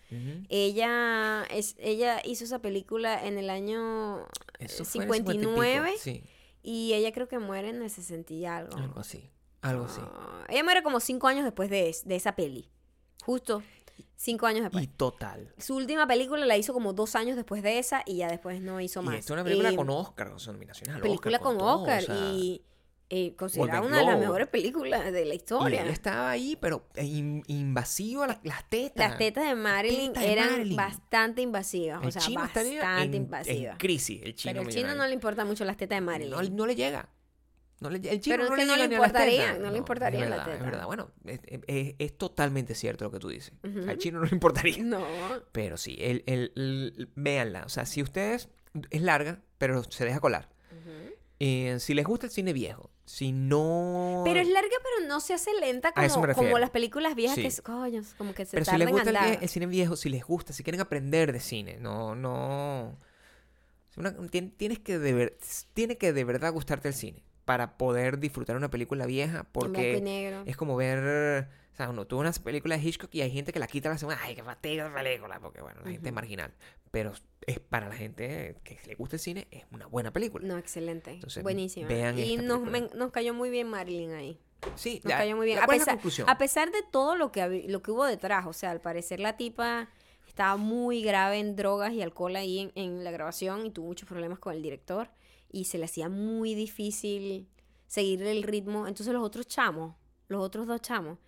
Ella es ella hizo esa película en el año Eso fue en el 50 y pico, 59 Sí, y ella creo que muere en el 60 y algo. algo así. Algo así. Ah, ella muere como cinco años después de, es- de esa peli. Justo cinco años después. Y total. Su última película la hizo como dos años después de esa y ya después no hizo Y más. esta es una película Eh, con Oscar, con nominaciones al película Oscar, con todo, Oscar o sea, y eh, considerada una de las mejores películas de la y historia. él estaba ahí, pero in- invasivo a las, las tetas. Las tetas de Marilyn tetas de eran Marilyn. bastante invasivas, El o sea, bastante en, en invasivas. crisis. El chino Pero el chino no le importa mucho las tetas de Marilyn. No, no le llega. No le, el chino Pero es no que no le a las importaría, no le importaría es la teta. Es verdad, bueno, es, es- es totalmente cierto lo que tú dices. Al chino no le importaría. No. Pero sí, el, el, el- véanla. O sea, si ustedes... Es larga, pero se deja colar. Eh, si les gusta el cine viejo, si no... Pero es larga, pero no se hace lenta como, como las películas viejas Sí. que, es- coño, como que se Pero si les gusta el, cine viejo, si les gusta, si quieren aprender de cine, no, no... es una- tienes que de ver- tiene que de verdad gustarte el cine para poder disfrutar una película vieja porque es como ver... O sea, uno tuvo una película de Hitchcock y hay gente que la quita la semana. ¡Ay, qué fastidio esa película! Porque, bueno, la gente es marginal. Pero es para la gente que le gusta el cine, es una buena película. No, excelente. Entonces, Buenísima. vean y esta nos, película. me- nos cayó muy bien Marilyn ahí. Sí, Nos cayó muy bien. ¿cuál A pesar, a pesar de todo lo que, lo que hubo detrás, o sea, al parecer la tipa estaba muy grave en drogas y alcohol ahí en, en la grabación y tuvo muchos problemas con el director y se le hacía muy difícil seguirle el ritmo. Entonces los otros chamos, los otros dos chamos,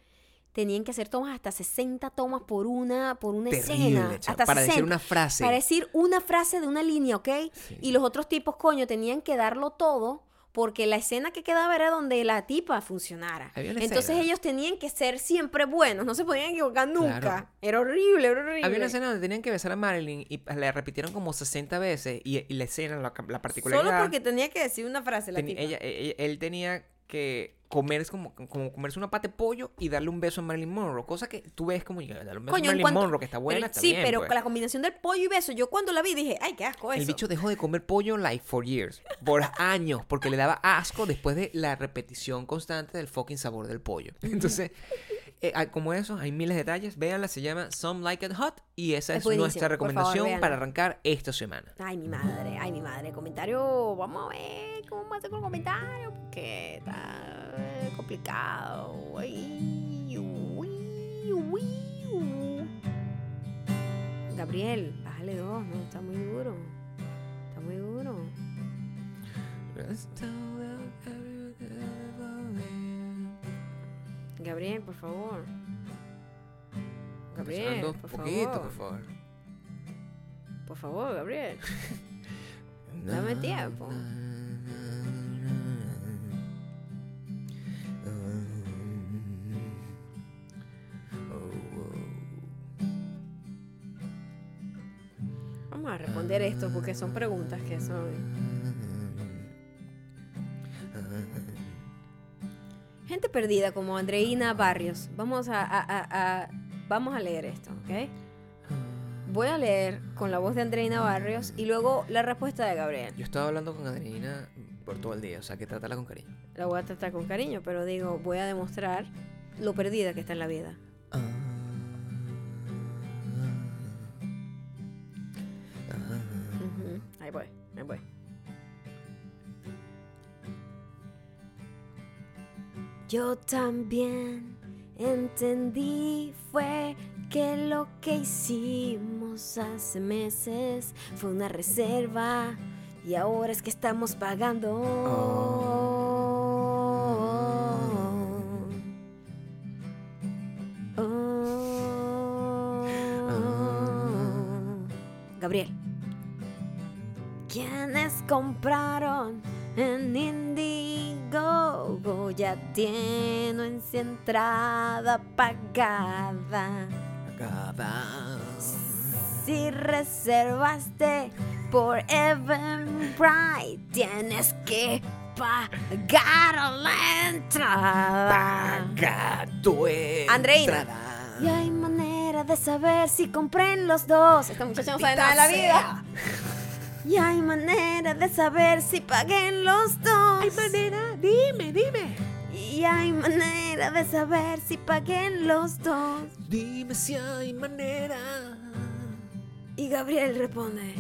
tenían que hacer tomas hasta 60 tomas por una, por una Terrible, escena. Hasta para decir 60. una frase. Para decir una frase de una línea, ¿ok? Sí. Y los otros tipos, coño, tenían que darlo todo porque la escena que quedaba era donde la tipa funcionara. Entonces escena. ellos tenían que ser siempre buenos, no se podían equivocar nunca. Claro. Era horrible, era horrible. Había una escena donde tenían que besar a Marilyn y la repitieron como 60 veces y, y la escena, la, la particularidad... Solo porque tenía que decir una frase la tipa. ella, ella- él tenía que comer como, como comerse una pata de pollo y darle un beso a Marilyn Monroe, cosa que tú ves como "Ya, darle un beso Coño, a Marilyn cuanto- Monroe que está buena, pero- está sí, bien, pero pues. con la combinación del pollo y beso, yo cuando la vi dije, ay, qué asco eso. El bicho dejó de comer pollo like for years, por años, porque le daba asco después de la repetición constante del fucking sabor del pollo. Entonces, eh, como eso, hay miles de detalles. Véanla, se llama Some Like It Hot y esa Es nuestra favor, recomendación para arrancar esta semana. Ay, mi madre, ay, mi madre. Comentario, vamos a ver cómo va a ser con el comentario, porque está eh, complicado. Ay, uy, uy. Gabriel, bájale dos, no, está muy duro. Está muy duro. Gabriel, por favor. Gabriel, por poquito, favor. por favor. Por favor, Gabriel. [laughs] Dame tiempo. Vamos a responder esto porque son preguntas que son Gente perdida como Andreina Barrios. Vamos a, a- a- a- vamos a leer esto, ¿ok? Voy a leer con la voz de Andreina Barrios y luego la respuesta de Gabriel. Yo estaba hablando con Adriana por todo el día, o sea que trátala con cariño. La voy a tratar con cariño, pero digo, voy a demostrar lo perdida que está en la vida. Yo también entendí fue que lo que hicimos hace meses fue una reserva y ahora es que estamos pagando. Oh. Gabriel. Quienes compraron en Indiegogo ya tienen su entrada pagada. Si reservaste por Eventbrite, tienes que pagar la entrada. Paga tu Andreina. entrada. Y hay manera de saber si compré en los dos. Esta muchacha no sabe nada de la vida. Y hay manera de saber si pagué en los dos. Hay manera, dime, dime. Y hay manera de saber si pagué en los dos. Dime si hay manera. Y Gabriel responde.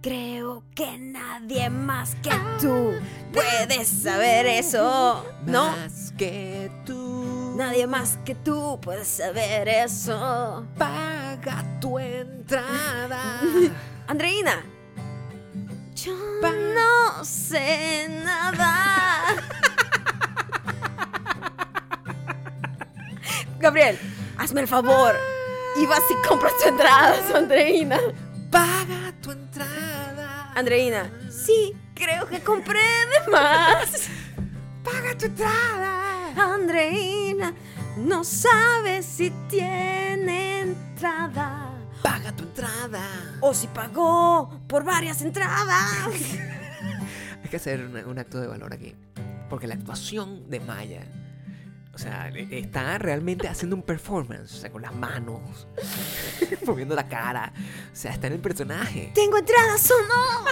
Creo que nadie más que tú puedes saber eso. No, Más que tú. nadie más que tú puedes saber eso. Paga tu entrada. [laughs] Andreina. Yo Pa- no sé nada. [laughs] Gabriel, hazme el favor. Y vas y compras tu entrada, Andreina. Paga tu entrada. Andreina, sí, creo que compré de más. Paga tu entrada. Andreina, no sabes si tiene entrada. Paga tu entrada. O si pagó por varias entradas. [laughs] Hay que hacer un, un acto de valor aquí. Porque la actuación de Maya, o sea, está realmente haciendo un performance, o sea, con las manos, [laughs] moviendo la cara. O sea, está en el personaje. ¿Tengo entradas o no?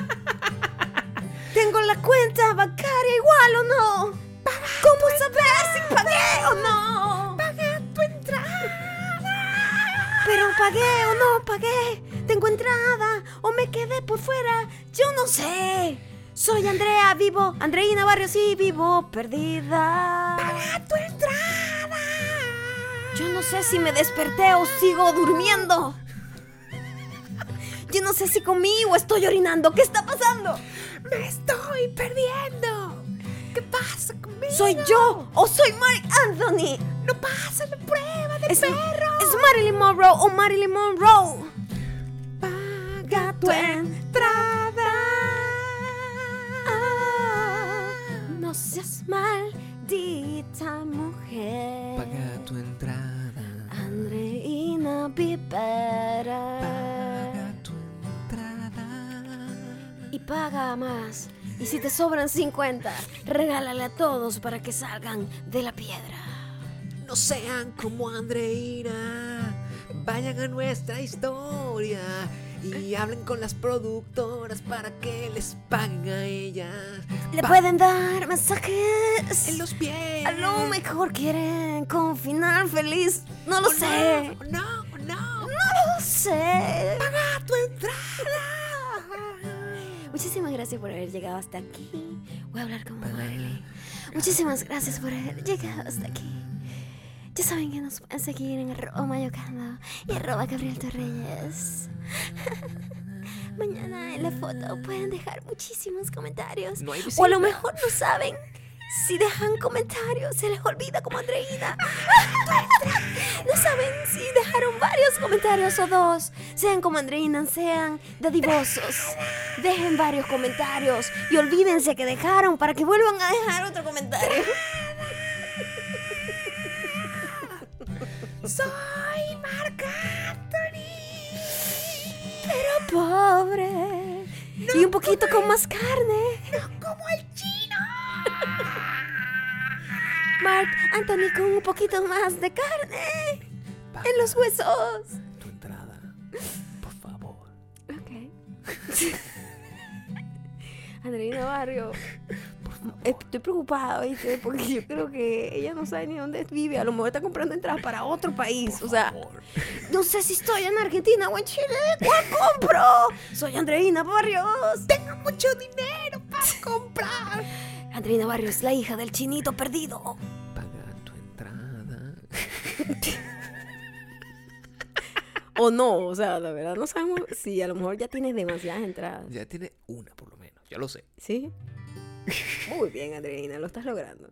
¿Tengo la cuenta bancaria igual o no? ¿Cómo saber si pagué o no? Pero pagué o no pagué. Tengo entrada o me quedé por fuera. Yo no sé. Soy Andrea, vivo. Andreina Barrio, sí, vivo perdida. Paga tu entrada. Yo no sé si me desperté o sigo durmiendo. Yo no sé si comí o estoy orinando. ¿Qué está pasando? ¡Me estoy perdiendo! ¿Qué pasa conmigo? ¿Soy yo o soy Mark Anthony? ¡No pasa la prueba de ¿Es, perro! ¿Es Marilyn Monroe o Marilyn Monroe? Paga tu entrada. Ah, no seas maldita mujer. Paga tu entrada. Andreina Vipera. Paga tu entrada. Y paga más. Y si te sobran 50, regálale a todos para que salgan de la piedra. No sean como Andreina. Vayan a nuestra historia y hablen con las productoras para que les paguen a ellas. Le Pa- pueden dar masajes. en los pies. A lo mejor quieren con final feliz. No lo Oh, sé. No, no, no. No lo sé. Paga Muchísimas gracias por haber llegado hasta aquí. Voy a hablar con Marilyn. Muchísimas gracias por haber llegado hasta aquí. Ya saben que nos pueden seguir en arroba mayocando y arroba Gabriel Torreyes. [laughs] Mañana en la foto pueden dejar muchísimos comentarios. No hay o a lo mejor no saben. Si dejan comentarios, se les olvida como Andreina. No saben si dejaron varios comentarios o dos. Sean como Andreina, sean dadivosos. Dejen varios comentarios y olvídense que dejaron para que vuelvan a dejar otro comentario. Soy Marc Anthony. Pero pobre. y un poquito con más carne. Como el chino. Mark Anthony con un poquito más de carne. En los huesos. Tu entrada. Por favor. Ok. [laughs] Andreina Barrio. Estoy preocupada, ¿viste? Porque yo creo que ella no sabe ni dónde vive. A lo mejor está comprando entradas para otro país. o sea, no sé si estoy en Argentina o en Chile. ¿Cuál compro? Soy Andreina Barrios. Tengo mucho dinero para comprar. Andreina Barrios, la hija del chinito perdido. Paga tu entrada. O no, o sea, la verdad no sabemos si a lo mejor ya tienes demasiadas entradas. Ya tiene una por lo menos. Ya lo sé. ¿Sí? Muy bien, Andreina, lo estás logrando.